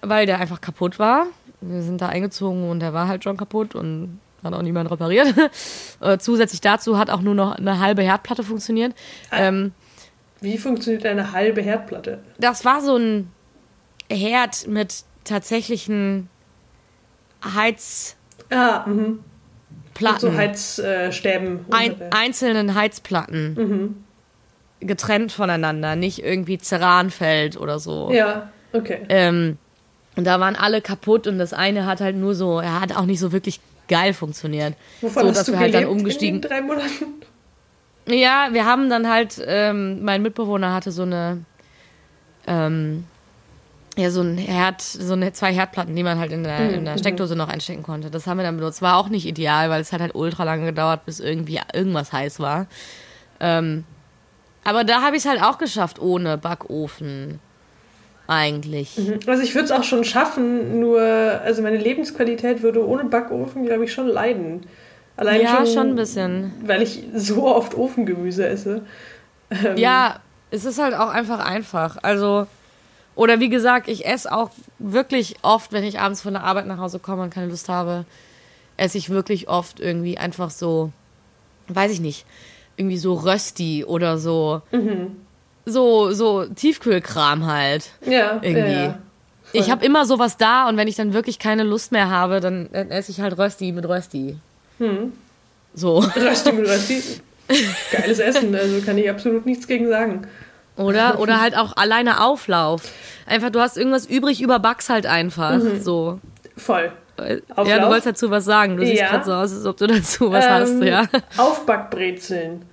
weil der einfach kaputt war. Wir sind da eingezogen und der war halt schon kaputt und hat auch niemand repariert. Äh, zusätzlich dazu hat auch nur noch eine halbe Herdplatte funktioniert. Ah, ähm, wie funktioniert eine halbe Herdplatte? Das war so ein Herd mit tatsächlichen Heiz. Ah, mhm. Platten. so Heizstäben. Ein, einzelnen Heizplatten. Mhm. Getrennt voneinander, nicht irgendwie Ceranfeld oder so. Ja, okay. Ähm, und da waren alle kaputt und das eine hat halt nur so, er hat auch nicht so wirklich geil funktioniert. Wovon so, dass du wir halt dann umgestiegen. In drei Monaten? Ja, wir haben dann halt, ähm, mein Mitbewohner hatte so eine, ähm, ja, so ein Herd, so eine, zwei Herdplatten, die man halt in der, in der mhm. Steckdose noch einstecken konnte. Das haben wir dann benutzt. War auch nicht ideal, weil es hat halt ultra lange gedauert, bis irgendwie irgendwas heiß war. Ähm, aber da habe ich es halt auch geschafft ohne Backofen. Eigentlich. Mhm. Also ich würde es auch schon schaffen, nur, also meine Lebensqualität würde ohne Backofen, glaube ich, schon leiden. Allein ja, schon, schon ein bisschen. Weil ich so oft Ofengemüse esse. Ähm, ja, es ist halt auch einfach einfach. Also oder wie gesagt, ich esse auch wirklich oft, wenn ich abends von der Arbeit nach Hause komme und keine Lust habe, esse ich wirklich oft irgendwie einfach so, weiß ich nicht, irgendwie so Rösti oder so. Mhm. So, so Tiefkühlkram halt. Ja. Irgendwie. Ja, ja. Ich habe immer sowas da und wenn ich dann wirklich keine Lust mehr habe, dann, dann esse ich halt Rösti mit Rösti. Hm. So. Rösti mit Rösti. Geiles Essen, also kann ich absolut nichts gegen sagen. Oder? Oder halt auch alleine Auflauf. Einfach, du hast irgendwas übrig, überbackst halt einfach. Mhm. So. Voll. Auflauf. Ja, du wolltest dazu was sagen. Du ja. siehst gerade so aus, als ob du dazu was ähm, hast, ja. Aufbackbrezeln.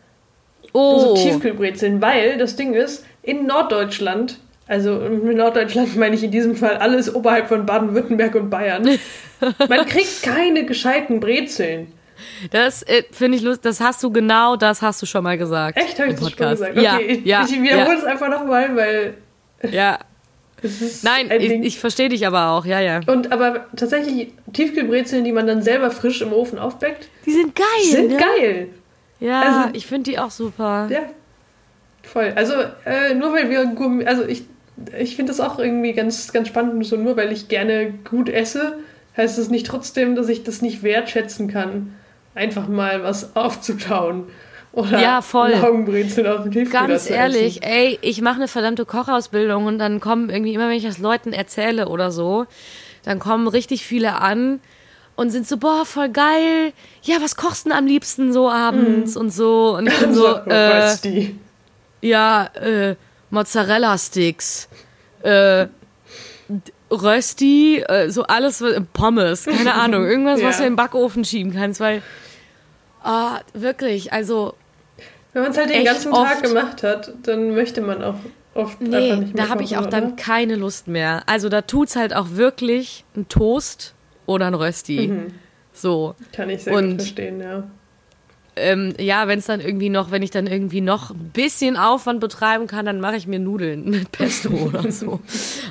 Oh. So Tiefkühlbrezeln, weil das Ding ist, in Norddeutschland, also in Norddeutschland meine ich in diesem Fall alles oberhalb von Baden-Württemberg und Bayern, man kriegt keine gescheiten Brezeln. Das äh, finde ich lustig. Das hast du genau, das hast du schon mal gesagt. Echt? Habe ich das schon gesagt? Okay, ja, ich, ja, ich wiederhole es ja. einfach nochmal, weil. Ja. Nein, ich, ich verstehe dich aber auch, ja, ja. Und aber tatsächlich Tiefkühlbrezeln, die man dann selber frisch im Ofen aufbäckt. Die sind geil. Sind ne? geil. Ja, also, ich finde die auch super. Ja. Voll. Also, äh, nur weil wir also ich, ich finde das auch irgendwie ganz, ganz spannend, so nur weil ich gerne gut esse, heißt es nicht trotzdem, dass ich das nicht wertschätzen kann einfach mal was aufzutauen. Oder ja, voll. Laugenbrezeln aus dem Tiefkühler Ganz ehrlich, ey, ich mache eine verdammte Kochausbildung und dann kommen irgendwie immer, wenn ich das Leuten erzähle oder so, dann kommen richtig viele an und sind so, boah, voll geil. Ja, was kochst du denn am liebsten so abends mm. und so? Und ich bin so, äh, ja, äh, Mozzarella-Sticks, äh, Rösti, äh, so alles, Pommes, keine Ahnung, irgendwas, ja. was du in den Backofen schieben kannst, weil Ah, wirklich, also. Wenn man es halt den ganzen Tag gemacht hat, dann möchte man auch oft nee, einfach nicht mehr. Da habe ich auch oder? dann keine Lust mehr. Also da tut es halt auch wirklich ein Toast oder ein Rösti. Mhm. So. Kann ich sehr Und, gut verstehen, ja. ähm, ja, wenn es dann irgendwie noch, wenn ich dann irgendwie noch ein bisschen Aufwand betreiben kann, dann mache ich mir Nudeln mit Pesto oder so.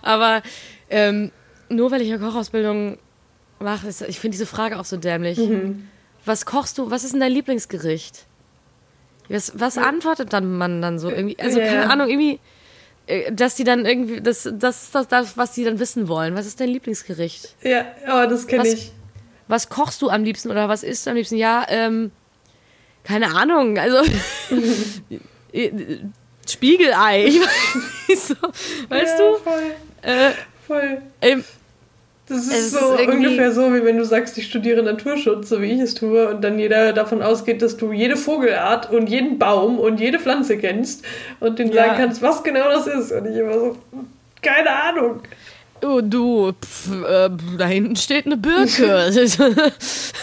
Aber ähm, nur weil ich eine Kochausbildung mache, ich finde diese Frage auch so dämlich. Mhm. Was kochst du? Was ist denn dein Lieblingsgericht? Was, was antwortet dann man dann so irgendwie? Also yeah. keine Ahnung, irgendwie, äh, dass die dann irgendwie, das, das ist das, das, was die dann wissen wollen. Was ist dein Lieblingsgericht? Ja, aber das kenne ich. Was kochst du am liebsten oder was isst du am liebsten? Ja, ähm, keine Ahnung, also Spiegelei, ich weiß, so, weißt ja, du? Voll. Äh, voll. Ähm, das ist es so ist ungefähr so, wie wenn du sagst, ich studiere Naturschutz, so wie ich es tue, und dann jeder davon ausgeht, dass du jede Vogelart und jeden Baum und jede Pflanze kennst und den ja. sagen kannst, was genau das ist. Und ich immer so, keine Ahnung. Oh, du, pf, äh, da hinten steht eine Birke.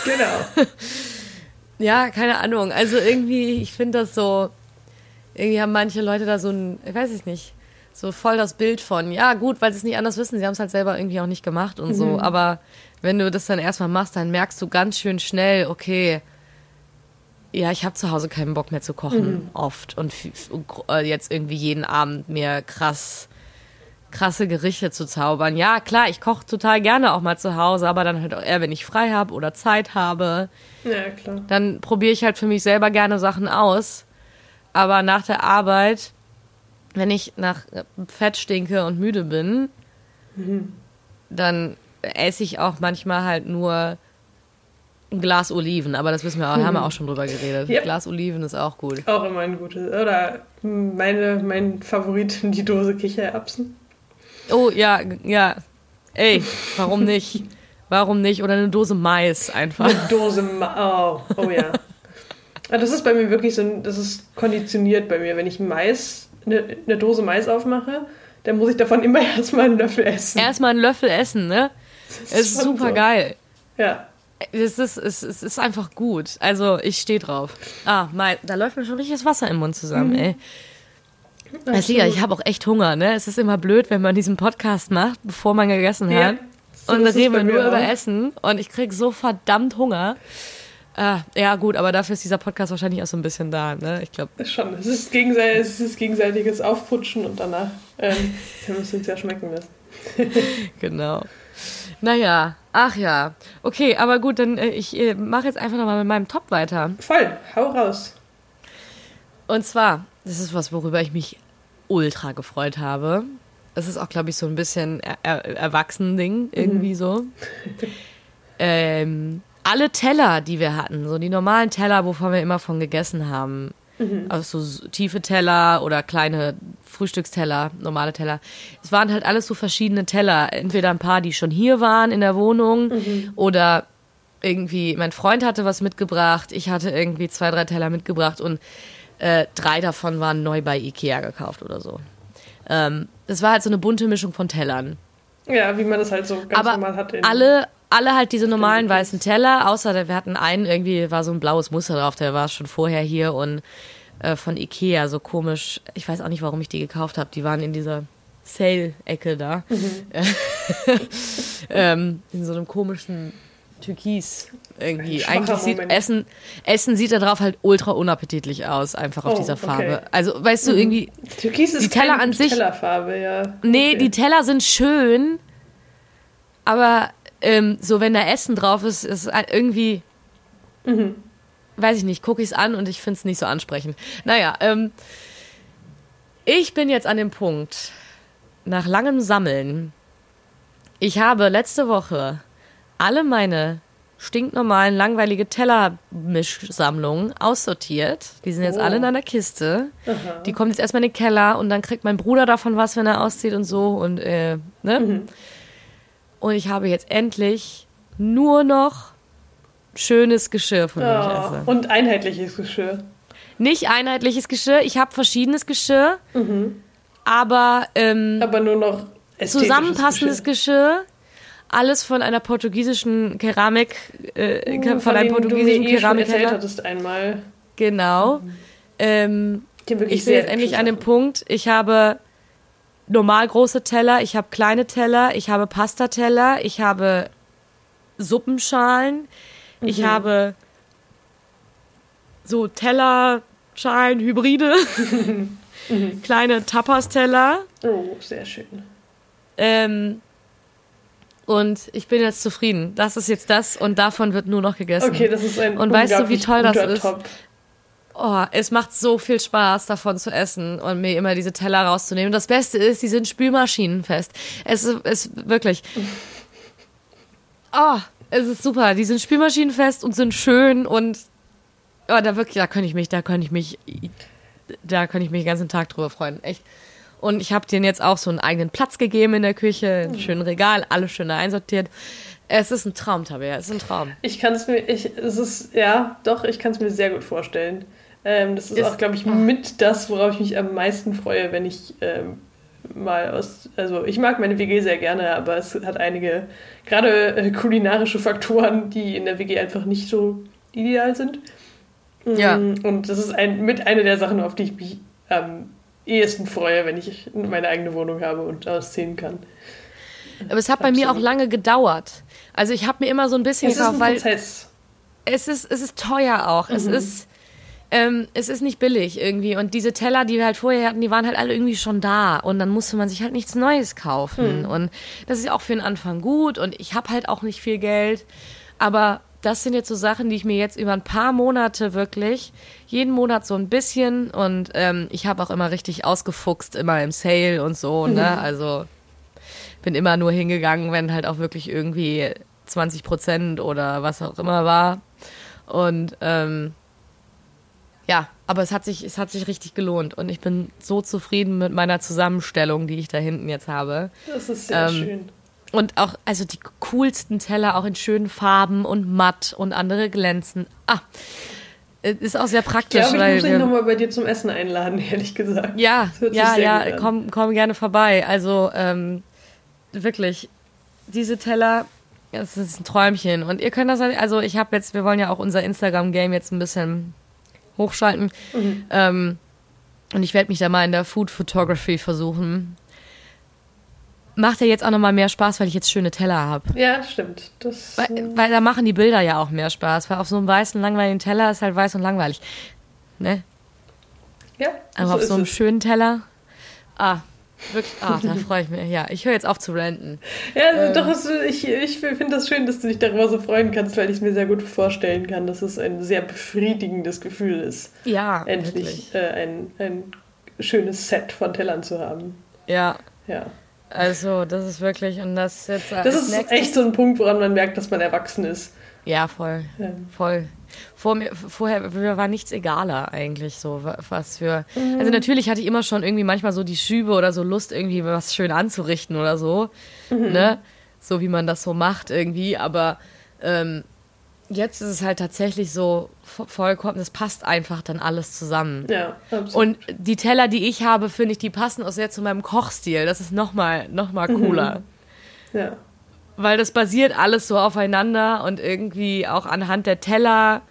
genau. Ja, keine Ahnung. Also irgendwie, ich finde das so, irgendwie haben manche Leute da so ein, ich weiß es nicht, so voll das Bild von, ja gut, weil sie es nicht anders wissen, sie haben es halt selber irgendwie auch nicht gemacht und mhm. so. Aber wenn du das dann erstmal machst, dann merkst du ganz schön schnell, okay, ja, ich habe zu Hause keinen Bock mehr zu kochen, mhm. oft. Und äh, jetzt irgendwie jeden Abend mir krass krasse Gerichte zu zaubern. Ja, klar, ich koche total gerne auch mal zu Hause, aber dann halt auch eher, wenn ich frei habe oder Zeit habe. Ja, klar. Dann probiere ich halt für mich selber gerne Sachen aus. Aber nach der Arbeit wenn ich nach Fett stinke und müde bin, mhm. dann esse ich auch manchmal halt nur ein Glas Oliven, aber das wissen wir auch, mhm. haben wir auch schon drüber geredet. Yep. Glas Oliven ist auch gut. Auch immer ein gutes. Oder meine, mein Favorit, die Dose Kichererbsen. Oh, ja, ja. Ey, warum nicht? Warum nicht? Oder eine Dose Mais einfach. Eine Dose Mais. Oh, oh ja. das ist bei mir wirklich so, das ist konditioniert bei mir. Wenn ich Mais eine, eine Dose Mais aufmache, dann muss ich davon immer erstmal einen Löffel essen. Erstmal einen Löffel essen, ne? Das ist, ist super so. geil. Ja. Es ist, es, es ist einfach gut. Also, ich stehe drauf. Ah, mein, da läuft mir schon richtig das Wasser im Mund zusammen, mhm. ey. Weißt du, ich habe auch echt Hunger, ne? Es ist immer blöd, wenn man diesen Podcast macht, bevor man gegessen hat. Ja, so und dann reden wir nur auch. über Essen und ich krieg so verdammt Hunger. Ah, ja, gut, aber dafür ist dieser Podcast wahrscheinlich auch so ein bisschen da, ne? Ich glaube. Schon. Es ist, gegenseitig, es ist gegenseitiges Aufputschen und danach ähm, wir müssen uns ja schmecken lassen. genau. Naja, ach ja. Okay, aber gut, dann äh, ich äh, mache jetzt einfach nochmal mit meinem Top weiter. Voll, hau raus. Und zwar, das ist was, worüber ich mich ultra gefreut habe. Es ist auch, glaube ich, so ein bisschen er er Erwachsenen-Ding, irgendwie mhm. so. ähm, alle Teller, die wir hatten, so die normalen Teller, wovon wir immer von gegessen haben, mhm. also so tiefe Teller oder kleine Frühstücksteller, normale Teller. Es waren halt alles so verschiedene Teller. Entweder ein paar, die schon hier waren in der Wohnung mhm. oder irgendwie, mein Freund hatte was mitgebracht, ich hatte irgendwie zwei, drei Teller mitgebracht und äh, drei davon waren neu bei Ikea gekauft oder so. Ähm, das war halt so eine bunte Mischung von Tellern. Ja, wie man das halt so ganz Aber normal hat. alle alle halt diese normalen weißen Teller, außer wir hatten einen, irgendwie war so ein blaues Muster drauf, der war schon vorher hier und äh, von Ikea, so komisch. Ich weiß auch nicht, warum ich die gekauft habe. Die waren in dieser Sale-Ecke da. Mhm. ähm, in so einem komischen Türkis irgendwie. Eigentlich sieht Essen, Essen sieht da drauf halt ultra unappetitlich aus, einfach auf oh, dieser Farbe. Okay. Also, weißt du, mhm. irgendwie. Türkis ist die Teller an sich. Tellerfarbe, ja. Nee, okay. die Teller sind schön, aber ähm, so wenn da Essen drauf ist, ist irgendwie, mhm. weiß ich nicht, gucke ich es an und ich finde es nicht so ansprechend. Naja, ähm, ich bin jetzt an dem Punkt, nach langem Sammeln, ich habe letzte Woche alle meine stinknormalen, langweilige Tellermischsammlungen aussortiert. Die sind jetzt oh. alle in einer Kiste. Aha. Die kommen jetzt erstmal in den Keller und dann kriegt mein Bruder davon was, wenn er auszieht und so. Und, äh, ne? Mhm. Und ich habe jetzt endlich nur noch schönes Geschirr von dem oh, ich esse. Und einheitliches Geschirr. Nicht einheitliches Geschirr. Ich habe verschiedenes Geschirr. Mhm. Aber, ähm, aber nur noch zusammenpassendes Geschirr. Geschirr. Alles von einer portugiesischen Keramik, äh, uh, von, von einem portugiesischen eh Keramikkeller. einmal. Genau. Mhm. Ähm, ich bin jetzt endlich an dem Punkt. Ich habe normal große Teller, ich habe kleine Teller, ich habe Pastateller, ich habe Suppenschalen, mhm. ich habe so Teller, Schalen, Hybride, kleine Tapas-Teller. Oh, sehr schön. Ähm, und ich bin jetzt zufrieden. Das ist jetzt das und davon wird nur noch gegessen. Okay, das ist ein Und weißt du, wie toll das ist? Top. Oh, es macht so viel Spaß, davon zu essen und mir immer diese Teller rauszunehmen. Das Beste ist, die sind spülmaschinenfest. Es ist, wirklich. Oh, es ist super. Die sind spülmaschinenfest und sind schön und oh, da wirklich, da könnte ich mich, da könnte ich mich, da könnte ich mich den ganzen Tag drüber freuen. Echt. Und ich habe denen jetzt auch so einen eigenen Platz gegeben in der Küche, ein schönes Regal, alles schön einsortiert. Es ist ein Traum, Tabea, es ist ein Traum. Ich kann es mir, ich, es ist, ja, doch, ich kann es mir sehr gut vorstellen. Ähm, das ist, ist auch, glaube ich, oh. mit das, worauf ich mich am meisten freue, wenn ich ähm, mal aus, also ich mag meine WG sehr gerne, aber es hat einige, gerade äh, kulinarische Faktoren, die in der WG einfach nicht so ideal sind. Ja. Mm, und das ist ein, mit einer der Sachen, auf die ich mich am ehesten freue, wenn ich meine eigene Wohnung habe und ausziehen kann. Aber es hat Absolut. bei mir auch lange gedauert. Also ich habe mir immer so ein bisschen es gekauft, ist ein Prozess. es ist es ist teuer auch. Mhm. Es ist ähm, es ist nicht billig irgendwie. Und diese Teller, die wir halt vorher hatten, die waren halt alle irgendwie schon da. Und dann musste man sich halt nichts Neues kaufen. Mhm. Und das ist auch für den Anfang gut. Und ich habe halt auch nicht viel Geld. Aber das sind jetzt so Sachen, die ich mir jetzt über ein paar Monate wirklich, jeden Monat so ein bisschen und ähm, ich habe auch immer richtig ausgefuchst, immer im Sale und so, ne? Mhm. Also bin immer nur hingegangen, wenn halt auch wirklich irgendwie 20 Prozent oder was auch immer war. Und ähm, ja, aber es hat sich, es hat sich richtig gelohnt und ich bin so zufrieden mit meiner Zusammenstellung, die ich da hinten jetzt habe. Das ist sehr ähm, schön. Und auch, also die coolsten Teller, auch in schönen Farben und matt und andere glänzen. Ah, ist auch sehr praktisch. Ich glaube, ich muss dich nochmal bei dir zum Essen einladen, ehrlich gesagt. Ja, ja, ja, komm, komm gerne vorbei. Also ähm, wirklich, diese Teller, das ist ein Träumchen. Und ihr könnt das, also ich habe jetzt, wir wollen ja auch unser Instagram-Game jetzt ein bisschen hochschalten. Mhm. Ähm, und ich werde mich da mal in der Food Photography versuchen macht ja jetzt auch nochmal mehr Spaß, weil ich jetzt schöne Teller habe. Ja, stimmt. Das, weil, äh, weil, da machen die Bilder ja auch mehr Spaß, weil auf so einem weißen, langweiligen Teller ist halt weiß und langweilig. Ne? Ja. Aber so auf so einem es. schönen Teller. Ah, wirklich, ah, da freue ich mich. Ja, ich höre jetzt auf zu renten. Ja, also ähm. doch, es, ich, ich finde das schön, dass du dich darüber so freuen kannst, weil ich es mir sehr gut vorstellen kann, dass es ein sehr befriedigendes Gefühl ist. Ja. Endlich äh, ein, ein schönes Set von Tellern zu haben. Ja. Ja. Also, das ist wirklich, und das jetzt. Das ist nächstes. echt so ein Punkt, woran man merkt, dass man erwachsen ist. Ja, voll. Ja. Voll. Vor mir, vorher mir war nichts egaler eigentlich so, was für. Mhm. Also natürlich hatte ich immer schon irgendwie manchmal so die Schübe oder so Lust, irgendwie was schön anzurichten oder so. Mhm. Ne? So wie man das so macht irgendwie. Aber ähm, jetzt ist es halt tatsächlich so vollkommen, das passt einfach dann alles zusammen. Ja, absolut. Und die Teller, die ich habe, finde ich, die passen auch sehr zu meinem Kochstil. Das ist nochmal noch mal cooler. Mhm. Ja. Weil das basiert alles so aufeinander und irgendwie auch anhand der Teller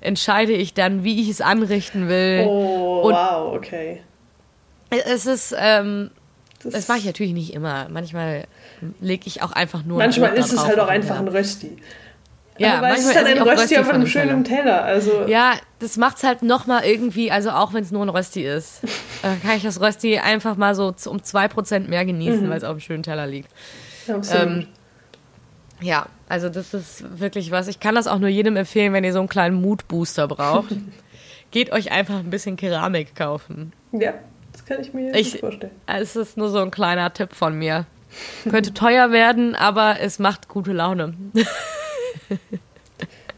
entscheide ich dann, wie ich es anrichten will. Oh, und wow, okay. Es ist, ähm, das, das mache ich natürlich nicht immer. Manchmal lege ich auch einfach nur. Manchmal ist es halt auch einfach ein Rösti. Ja, aber es ist dann ein Rösti auf einem schönen Teller. Also. Ja, das macht es halt nochmal irgendwie, also auch wenn es nur ein Rösti ist, kann ich das Rösti einfach mal so um 2% mehr genießen, mhm. weil es auf einem schönen Teller liegt. Ähm, ja, also das ist wirklich was. Ich kann das auch nur jedem empfehlen, wenn ihr so einen kleinen Mood-Booster braucht. Geht euch einfach ein bisschen Keramik kaufen. Ja, das kann ich mir ich, vorstellen. Es ist nur so ein kleiner Tipp von mir. Könnte teuer werden, aber es macht gute Laune.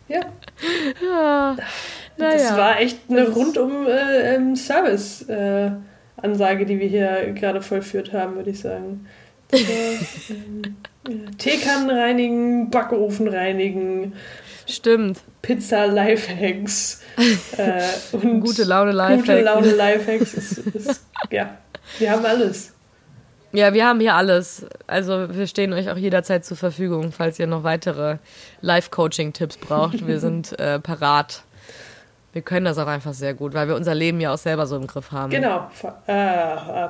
ja. ja. Naja. Das war echt eine rundum äh, ähm, Service-Ansage, äh, die wir hier gerade vollführt haben, würde ich sagen. War, ähm. Teekannen reinigen, Backofen reinigen. Stimmt. Pizza Lifehacks. äh, und gute Laune Lifehacks. Gute Laune Lifehacks. ist, ist, ja, wir haben alles. Ja, wir haben hier alles. Also wir stehen euch auch jederzeit zur Verfügung, falls ihr noch weitere Live-Coaching-Tipps braucht. Wir sind äh, parat. Wir können das auch einfach sehr gut, weil wir unser Leben ja auch selber so im Griff haben. Genau. Äh,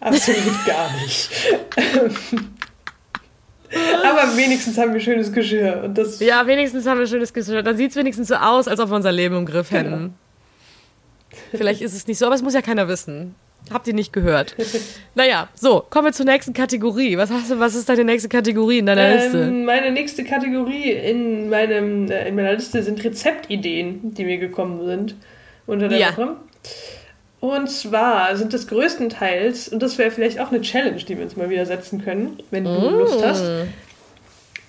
absolut gar nicht. Aber wenigstens haben wir schönes Geschirr. Und das ja, wenigstens haben wir schönes Geschirr. Dann sieht es wenigstens so aus, als ob wir unser Leben im Griff hätten. Genau. Vielleicht ist es nicht so, aber es muss ja keiner wissen. Habt ihr nicht gehört. naja, so, kommen wir zur nächsten Kategorie. Was hast du, was ist deine nächste Kategorie in deiner ähm, Liste? Meine nächste Kategorie in, meinem, äh, in meiner Liste sind Rezeptideen, die mir gekommen sind unter der ja. Woche. Und zwar sind das größtenteils, und das wäre vielleicht auch eine Challenge, die wir uns mal wieder setzen können, wenn du mm. Lust hast.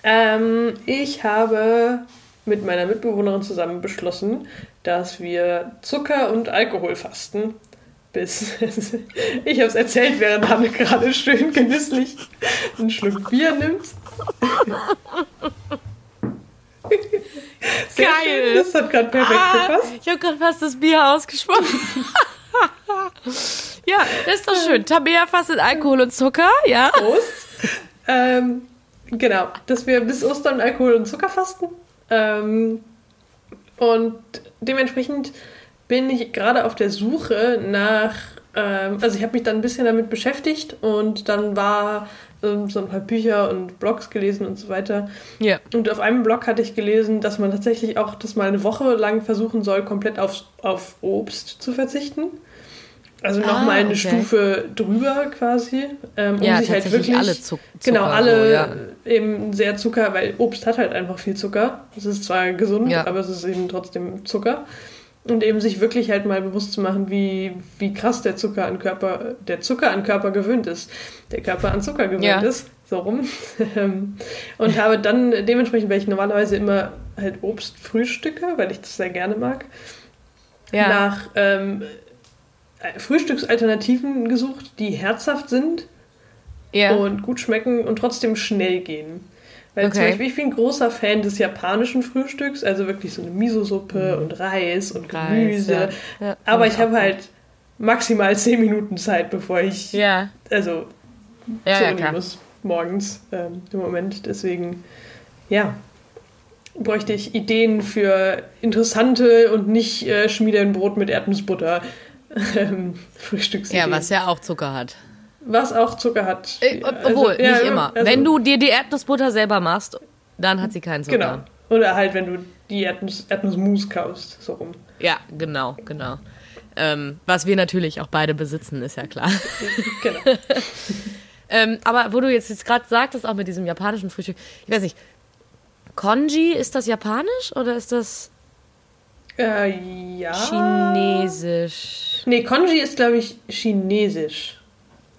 Ähm, ich habe mit meiner Mitbewohnerin zusammen beschlossen, dass wir Zucker und Alkohol fasten. Bis ich habe es erzählt, während Hanne gerade schön genüsslich einen Schluck Bier nimmt. Sehr Geil. Schön. Das hat gerade perfekt ah, gepasst. Ich habe gerade fast das Bier ausgesprochen. ja, das ist doch schön. Tabea fastet Alkohol und Zucker, ja. Prost. Ähm, genau, dass wir bis Ostern Alkohol und Zucker fasten. Ähm, und dementsprechend bin ich gerade auf der Suche nach, ähm, also ich habe mich dann ein bisschen damit beschäftigt und dann war ähm, so ein paar Bücher und Blogs gelesen und so weiter. Ja. Und auf einem Blog hatte ich gelesen, dass man tatsächlich auch das mal eine Woche lang versuchen soll, komplett auf, auf Obst zu verzichten. Also nochmal ah, eine okay. Stufe drüber quasi, ähm, um ja, sich halt wirklich alle Zucker, genau alle so, ja. eben sehr Zucker, weil Obst hat halt einfach viel Zucker. Es ist zwar gesund, ja. aber es ist eben trotzdem Zucker und eben sich wirklich halt mal bewusst zu machen, wie, wie krass der Zucker an Körper, der Zucker an Körper gewöhnt ist, der Körper an Zucker gewöhnt ja. ist, so rum. und habe dann dementsprechend, weil ich normalerweise immer halt Obst frühstücke, weil ich das sehr gerne mag, ja. nach ähm, Frühstücksalternativen gesucht, die herzhaft sind ja. und gut schmecken und trotzdem schnell gehen. Weil okay. zum Beispiel, ich bin ein großer Fan des japanischen Frühstücks, also wirklich so eine Miso-Suppe mhm. und Reis und Gemüse. Reis, ja. Ja, Aber ich habe halt maximal zehn Minuten Zeit, bevor ich ja. also ja, zur Uni muss morgens ähm, im Moment. Deswegen, ja, bräuchte ich Ideen für interessante und nicht äh, Schmiede ein Brot mit Erdnussbutter ähm, Frühstücksideen. Ja, was ja auch Zucker hat. Was auch Zucker hat. Äh, obwohl, also, nicht ja, immer. Also, Wenn du dir die Erdnussbutter selber machst, dann hat sie keinen Zucker. Genau. Oder halt, wenn du die Erdnuss, Erdnussmus kaufst, so rum. Ja, genau, genau. Ähm, was wir natürlich auch beide besitzen, ist ja klar. genau. ähm, aber wo du jetzt, jetzt gerade sagtest, auch mit diesem japanischen Frühstück, ich weiß nicht, Konji, ist das japanisch oder ist das äh, ja. chinesisch? Nee, Konji ist, glaube ich, chinesisch.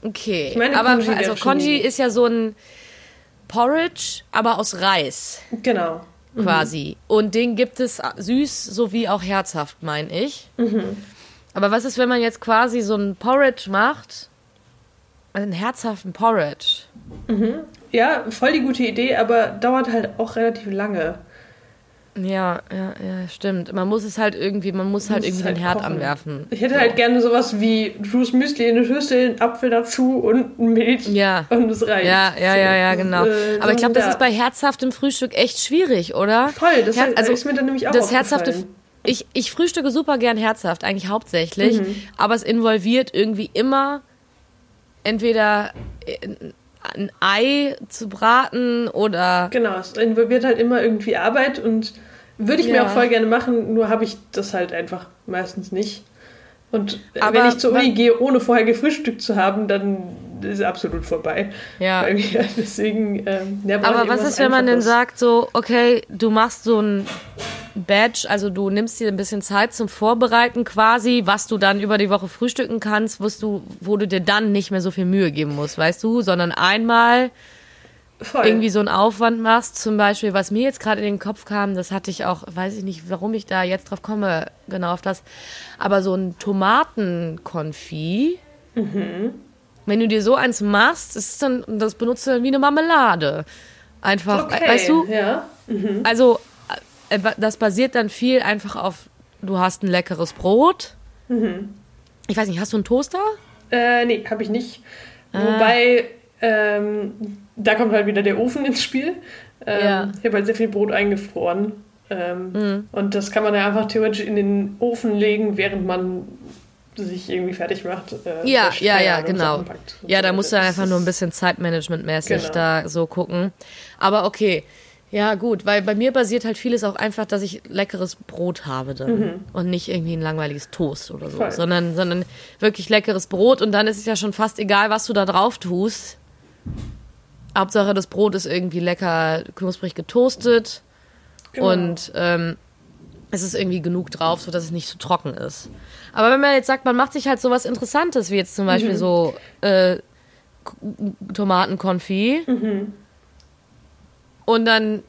Okay, ich meine, aber Konji also Konji ist ja so ein Porridge, aber aus Reis. Genau. Quasi. Mhm. Und den gibt es süß sowie auch herzhaft, meine ich. Mhm. Aber was ist, wenn man jetzt quasi so ein Porridge macht? einen herzhaften Porridge. Mhm. Ja, voll die gute Idee, aber dauert halt auch relativ lange. Ja, ja, ja, stimmt. Man muss es halt irgendwie, man muss halt irgendwie halt den Herd kochen. anwerfen. Ich hätte so. halt gerne sowas wie Juice Müsli in eine Schüssel, einen Apfel dazu und Milch. Ja. Und es reicht. Ja, ja, ja, ja, genau. Äh, Aber ich glaube, das ja. ist bei herzhaftem Frühstück echt schwierig, oder? Voll, das Her also, ist mir dann nämlich auch Das herzhafte ich, ich frühstücke super gern herzhaft, eigentlich hauptsächlich, mhm. aber es involviert irgendwie immer entweder ein Ei zu braten oder. Genau, es involviert halt immer irgendwie Arbeit und würde ich ja. mir auch voll gerne machen, nur habe ich das halt einfach meistens nicht. Und Aber wenn ich zur Uni gehe, ohne vorher gefrühstückt zu haben, dann ist es absolut vorbei. Ja. Deswegen, ähm, ja, Aber was ist, wenn man denn sagt, so, okay, du machst so ein Badge, also du nimmst dir ein bisschen Zeit zum Vorbereiten quasi, was du dann über die Woche frühstücken kannst, wo du, wo du dir dann nicht mehr so viel Mühe geben musst, weißt du, sondern einmal Voll. irgendwie so einen Aufwand machst. Zum Beispiel, was mir jetzt gerade in den Kopf kam, das hatte ich auch, weiß ich nicht, warum ich da jetzt drauf komme, genau auf das, aber so ein Tomatenkonfit. Mhm. Wenn du dir so eins machst, ist dann, das benutzt du dann wie eine Marmelade. Einfach, okay. weißt du? Ja. Mhm. Also, äh, das basiert dann viel einfach auf, du hast ein leckeres Brot. Mhm. Ich weiß nicht, hast du einen Toaster? Äh, nee, habe ich nicht. Ah. Wobei, ähm, da kommt halt wieder der Ofen ins Spiel. Ähm, ja. Ich habe halt sehr viel Brot eingefroren. Ähm, mhm. Und das kann man ja einfach theoretisch in den Ofen legen, während man sich irgendwie fertig macht. Äh, ja, ja, ja, genau. ja, da musst du einfach nur ein bisschen Zeitmanagement-mäßig genau. da so gucken. Aber okay. Ja, gut, weil bei mir basiert halt vieles auch einfach, dass ich leckeres Brot habe dann mhm. und nicht irgendwie ein langweiliges Toast oder so, sondern, sondern wirklich leckeres Brot und dann ist es ja schon fast egal, was du da drauf tust. Hauptsache, das Brot ist irgendwie lecker knusprig getoastet genau. und ähm, es ist irgendwie genug drauf, sodass es nicht zu trocken ist. Aber wenn man jetzt sagt, man macht sich halt sowas Interessantes, wie jetzt zum Beispiel mhm. so äh, Tomatenkonfit mhm. und dann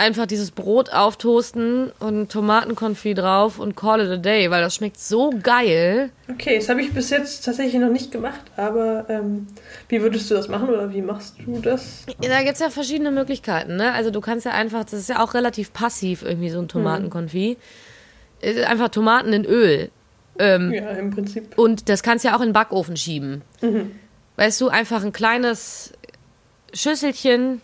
einfach dieses Brot auftoasten und Tomatenkonfit drauf und call it a day, weil das schmeckt so geil. Okay, das habe ich bis jetzt tatsächlich noch nicht gemacht, aber ähm, wie würdest du das machen oder wie machst du das? Ja, da gibt es ja verschiedene Möglichkeiten, ne? Also du kannst ja einfach, das ist ja auch relativ passiv irgendwie so ein Tomatenkonfit. Hm. Einfach Tomaten in Öl. Ähm, ja, im Prinzip. Und das kannst du ja auch in den Backofen schieben. Mhm. Weißt du, einfach ein kleines Schüsselchen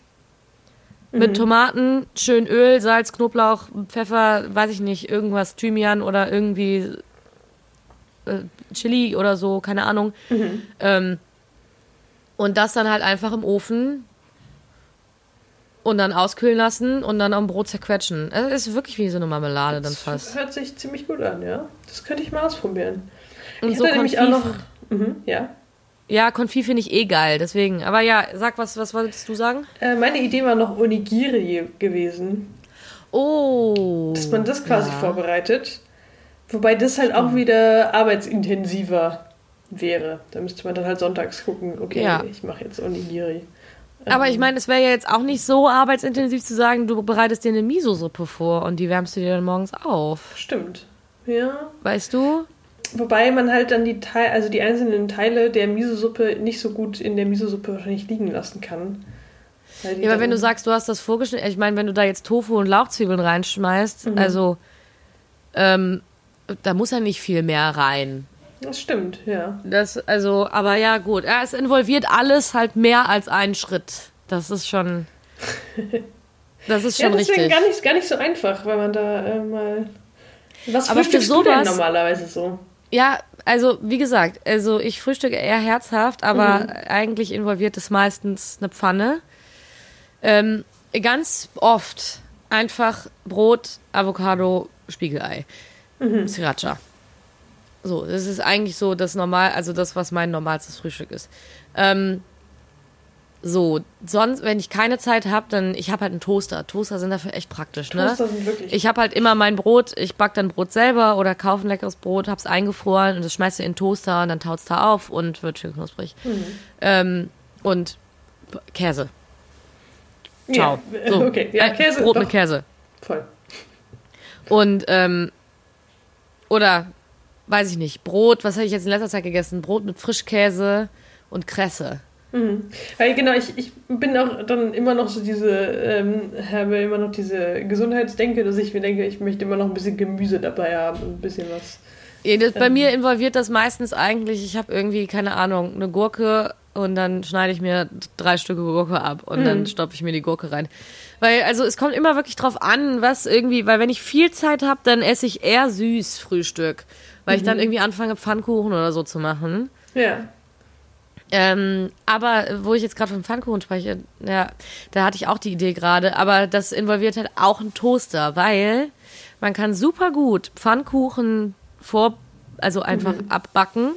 mit mhm. Tomaten, schön Öl, Salz, Knoblauch, Pfeffer, weiß ich nicht, irgendwas, Thymian oder irgendwie äh, Chili oder so, keine Ahnung. Mhm. Ähm, und das dann halt einfach im Ofen und dann auskühlen lassen und dann am Brot zerquetschen. Es ist wirklich wie so eine Marmelade das dann fast. Das hört sich ziemlich gut an, ja. Das könnte ich mal ausprobieren. Und ich so nämlich auch noch. Mhm, ja. Ja, Konfi finde ich eh geil, deswegen. Aber ja, sag, was, was wolltest du sagen? Äh, meine Idee war noch Onigiri gewesen. Oh. Dass man das quasi ja. vorbereitet. Wobei das halt auch mhm. wieder arbeitsintensiver wäre. Da müsste man dann halt sonntags gucken, okay, ja. ich mache jetzt Onigiri. Aber ich ähm. meine, es wäre ja jetzt auch nicht so arbeitsintensiv zu sagen, du bereitest dir eine Miso-Suppe vor und die wärmst du dir dann morgens auf. Stimmt. Ja. Weißt du? Wobei man halt dann die Teile, also die einzelnen Teile der Miso-Suppe nicht so gut in der Miso-Suppe wahrscheinlich liegen lassen kann. Ja, aber wenn du sagst, du hast das vorgeschnitten, ich meine, wenn du da jetzt Tofu und Lauchzwiebeln reinschmeißt, mhm. also ähm, da muss ja nicht viel mehr rein. Das stimmt, ja. Das, also, aber ja, gut. Ja, es involviert alles halt mehr als einen Schritt. Das ist schon. Das ist schon ja, deswegen richtig. Gar nicht, gar nicht so einfach, weil man da äh, mal. Was aber für sowas, normalerweise so? Ja, also wie gesagt, also ich frühstücke eher herzhaft, aber mhm. eigentlich involviert es meistens eine Pfanne. Ähm, ganz oft einfach Brot, Avocado, Spiegelei, mhm. Sriracha. So, das ist eigentlich so das normal, also das, was mein normalstes Frühstück ist. Ähm, so, sonst, wenn ich keine Zeit habe, dann, ich habe halt einen Toaster. Toaster sind dafür echt praktisch, ne? Toaster sind wirklich. Ich habe halt immer mein Brot, ich back dann Brot selber oder kaufe ein leckeres Brot, hab's eingefroren und das schmeißt du in den Toaster und dann taut's da auf und wird schön knusprig. Mhm. Ähm, und Käse. Ciao. Ja, so, okay, ja, Käse. Brot doch. mit Käse. Voll. Und, ähm, oder, weiß ich nicht, Brot, was habe ich jetzt in letzter Zeit gegessen? Brot mit Frischkäse und Kresse. Mhm. Weil genau, ich, ich bin auch dann immer noch so diese, ähm, habe immer noch diese Gesundheitsdenke, dass ich mir denke, ich möchte immer noch ein bisschen Gemüse dabei haben und ein bisschen was. Ja, das, ähm, bei mir involviert das meistens eigentlich, ich habe irgendwie, keine Ahnung, eine Gurke und dann schneide ich mir drei Stücke Gurke ab und mhm. dann stopfe ich mir die Gurke rein. Weil, also es kommt immer wirklich drauf an, was irgendwie, weil wenn ich viel Zeit habe, dann esse ich eher süß Frühstück. Weil mhm. ich dann mhm. irgendwie anfange, Pfannkuchen oder so zu machen. Ja. Ähm, aber wo ich jetzt gerade vom Pfannkuchen spreche, ja, da hatte ich auch die Idee gerade, aber das involviert halt auch einen Toaster, weil man kann super gut Pfannkuchen vor, also einfach mhm. abbacken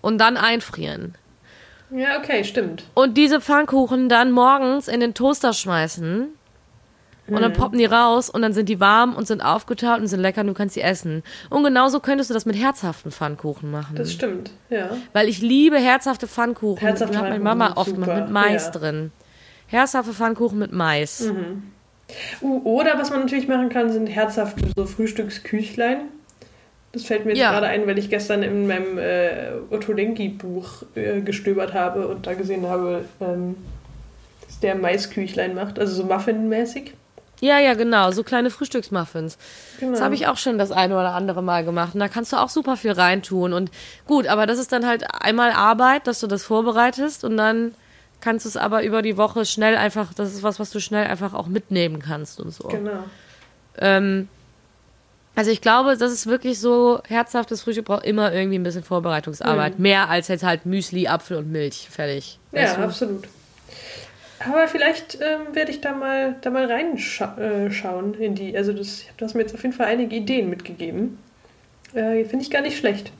und dann einfrieren. Ja, okay, stimmt. Und diese Pfannkuchen dann morgens in den Toaster schmeißen und dann mhm. poppen die raus und dann sind die warm und sind aufgetaut und sind lecker und du kannst sie essen. Und genauso könntest du das mit herzhaften Pfannkuchen machen. Das stimmt, ja. Weil ich liebe herzhafte Pfannkuchen. Herzhafte Pfannkuchen. Hat meine Mama oft gemacht mit Mais ja. drin. Herzhafte Pfannkuchen mit Mais. Mhm. Uh, oder was man natürlich machen kann, sind herzhafte so Frühstücksküchlein. Das fällt mir jetzt ja. gerade ein, weil ich gestern in meinem äh, Otto Lenki-Buch äh, gestöbert habe und da gesehen habe, ähm, dass der Maisküchlein macht, also so Muffin-mäßig. Ja, ja, genau, so kleine Frühstücksmuffins. Genau. Das habe ich auch schon das eine oder andere Mal gemacht. Und da kannst du auch super viel reintun. Und gut, aber das ist dann halt einmal Arbeit, dass du das vorbereitest und dann kannst du es aber über die Woche schnell einfach, das ist was, was du schnell einfach auch mitnehmen kannst und so. Genau. Ähm, Also ich glaube, das ist wirklich so, herzhaftes Frühstück braucht immer irgendwie ein bisschen Vorbereitungsarbeit. Mhm. Mehr als jetzt halt Müsli, Apfel und Milch. Fertig. Ja, du? absolut. Aber vielleicht ähm, werde ich da mal, da mal reinschauen äh, in die. Also das, du hast mir jetzt auf jeden Fall einige Ideen mitgegeben. Äh, Finde ich gar nicht schlecht.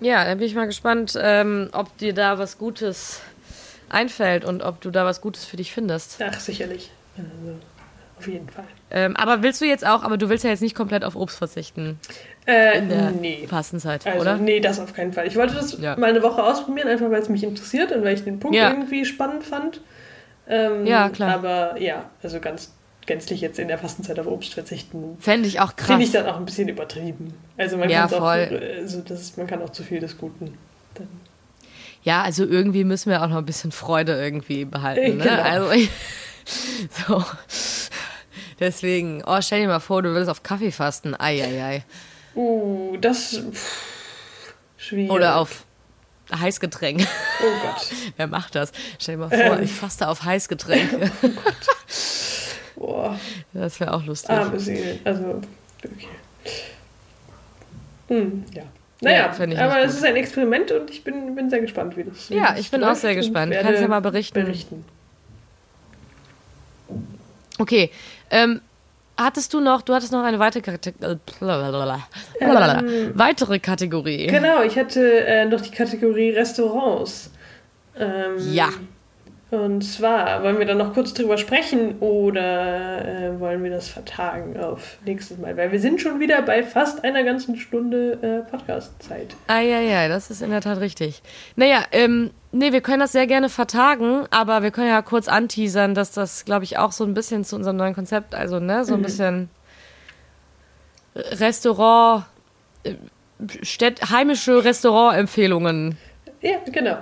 Ja, da bin ich mal gespannt, ähm, ob dir da was Gutes einfällt und ob du da was Gutes für dich findest. Ach, sicherlich. Also, auf jeden Fall. Ähm, aber willst du jetzt auch, aber du willst ja jetzt nicht komplett auf Obst verzichten? Äh, in der nee. Fastenzeit, also, oder? Nee, das auf keinen Fall. Ich wollte das ja. mal eine Woche ausprobieren, einfach weil es mich interessiert und weil ich den Punkt ja. irgendwie spannend fand. Ähm, ja, klar. Aber ja, also ganz gänzlich jetzt in der Fastenzeit auf Obst verzichten. Fände ich auch krass. Finde ich dann auch ein bisschen übertrieben. Also man, ja, voll. Auch, also das man kann auch zu viel des Guten. Dann. Ja, also irgendwie müssen wir auch noch ein bisschen Freude irgendwie behalten. Ne? Genau. Also, so. Deswegen, oh, stell dir mal vor, du würdest auf Kaffee fasten. Eieiei. Uh, das. Pff, schwierig. Oder auf Heißgetränk. Oh Gott. Wer macht das? Stell dir mal vor, ähm. ich faste auf Heißgetränke. oh Gott. Boah. Das wäre auch lustig. Arme Seele. Also, okay. Hm, ja. Naja, ja, aber es ist ein Experiment und ich bin, bin sehr gespannt, wie das Ja, ich bin auch sehr gespannt. Kannst ja mal berichten. berichten. Okay, ähm, hattest du noch, du hattest noch eine weitere, Kategorie, ähm, weitere Kategorie. Genau, ich hatte äh, noch die Kategorie Restaurants. Ähm, ja. Und zwar, wollen wir dann noch kurz drüber sprechen oder äh, wollen wir das vertagen auf nächstes Mal? Weil wir sind schon wieder bei fast einer ganzen Stunde äh, Podcast-Zeit. Ah, ja, ja, das ist in der Tat richtig. Naja, ähm, nee, wir können das sehr gerne vertagen, aber wir können ja kurz anteasern, dass das, glaube ich, auch so ein bisschen zu unserem neuen Konzept, also, ne, so ein mhm. bisschen Restaurant, äh, Städt, heimische Restaurantempfehlungen. Ja, genau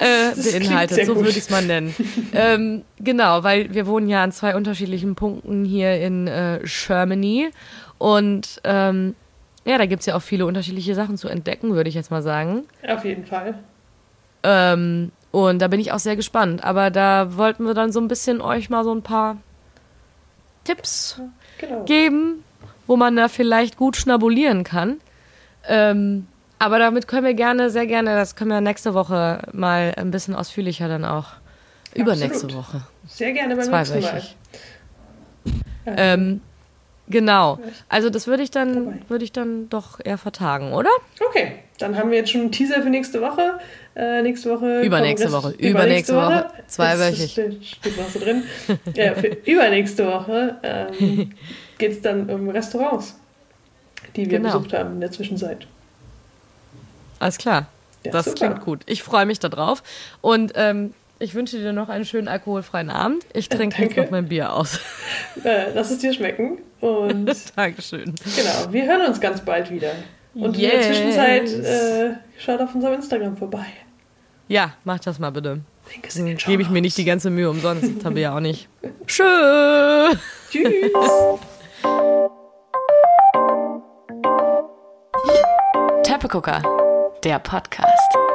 äh, beinhaltet, so würde ich es mal nennen. ähm, genau, weil wir wohnen ja an zwei unterschiedlichen Punkten hier in äh, Germany und ähm, ja, da gibt es ja auch viele unterschiedliche Sachen zu entdecken, würde ich jetzt mal sagen. Auf jeden Fall. Ähm, und da bin ich auch sehr gespannt. Aber da wollten wir dann so ein bisschen euch mal so ein paar Tipps genau. geben, wo man da vielleicht gut schnabulieren kann. Ähm, aber damit können wir gerne, sehr gerne, das können wir nächste Woche mal ein bisschen ausführlicher dann auch. Übernächste Woche. Sehr gerne beim nächsten Mal. Ähm, genau. Also das würde ich dann würde ich dann doch eher vertagen, oder? Okay, dann haben wir jetzt schon einen Teaser für nächste Woche. Äh, nächste Woche. Übernächste Woche. Übernächste Woche. Woche. Zweiwöchig. Steht, so drin. ja, für übernächste Woche ähm, geht es dann um Restaurants, die wir genau. besucht haben in der Zwischenzeit. Alles klar. Ja, das super. klingt gut. Ich freue mich darauf. Und ähm, ich wünsche dir noch einen schönen alkoholfreien Abend. Ich trinke jetzt noch mein Bier aus. Äh, lass es dir schmecken. Und Dankeschön. Genau, wir hören uns ganz bald wieder. Und yes. in der Zwischenzeit äh, schaut auf unserem Instagram vorbei. Ja, mach das mal bitte. Gebe ich mir nicht die ganze Mühe umsonst. Das habe ich ja auch nicht. Tschüss. Tschüss. Teppegucker der Podcast.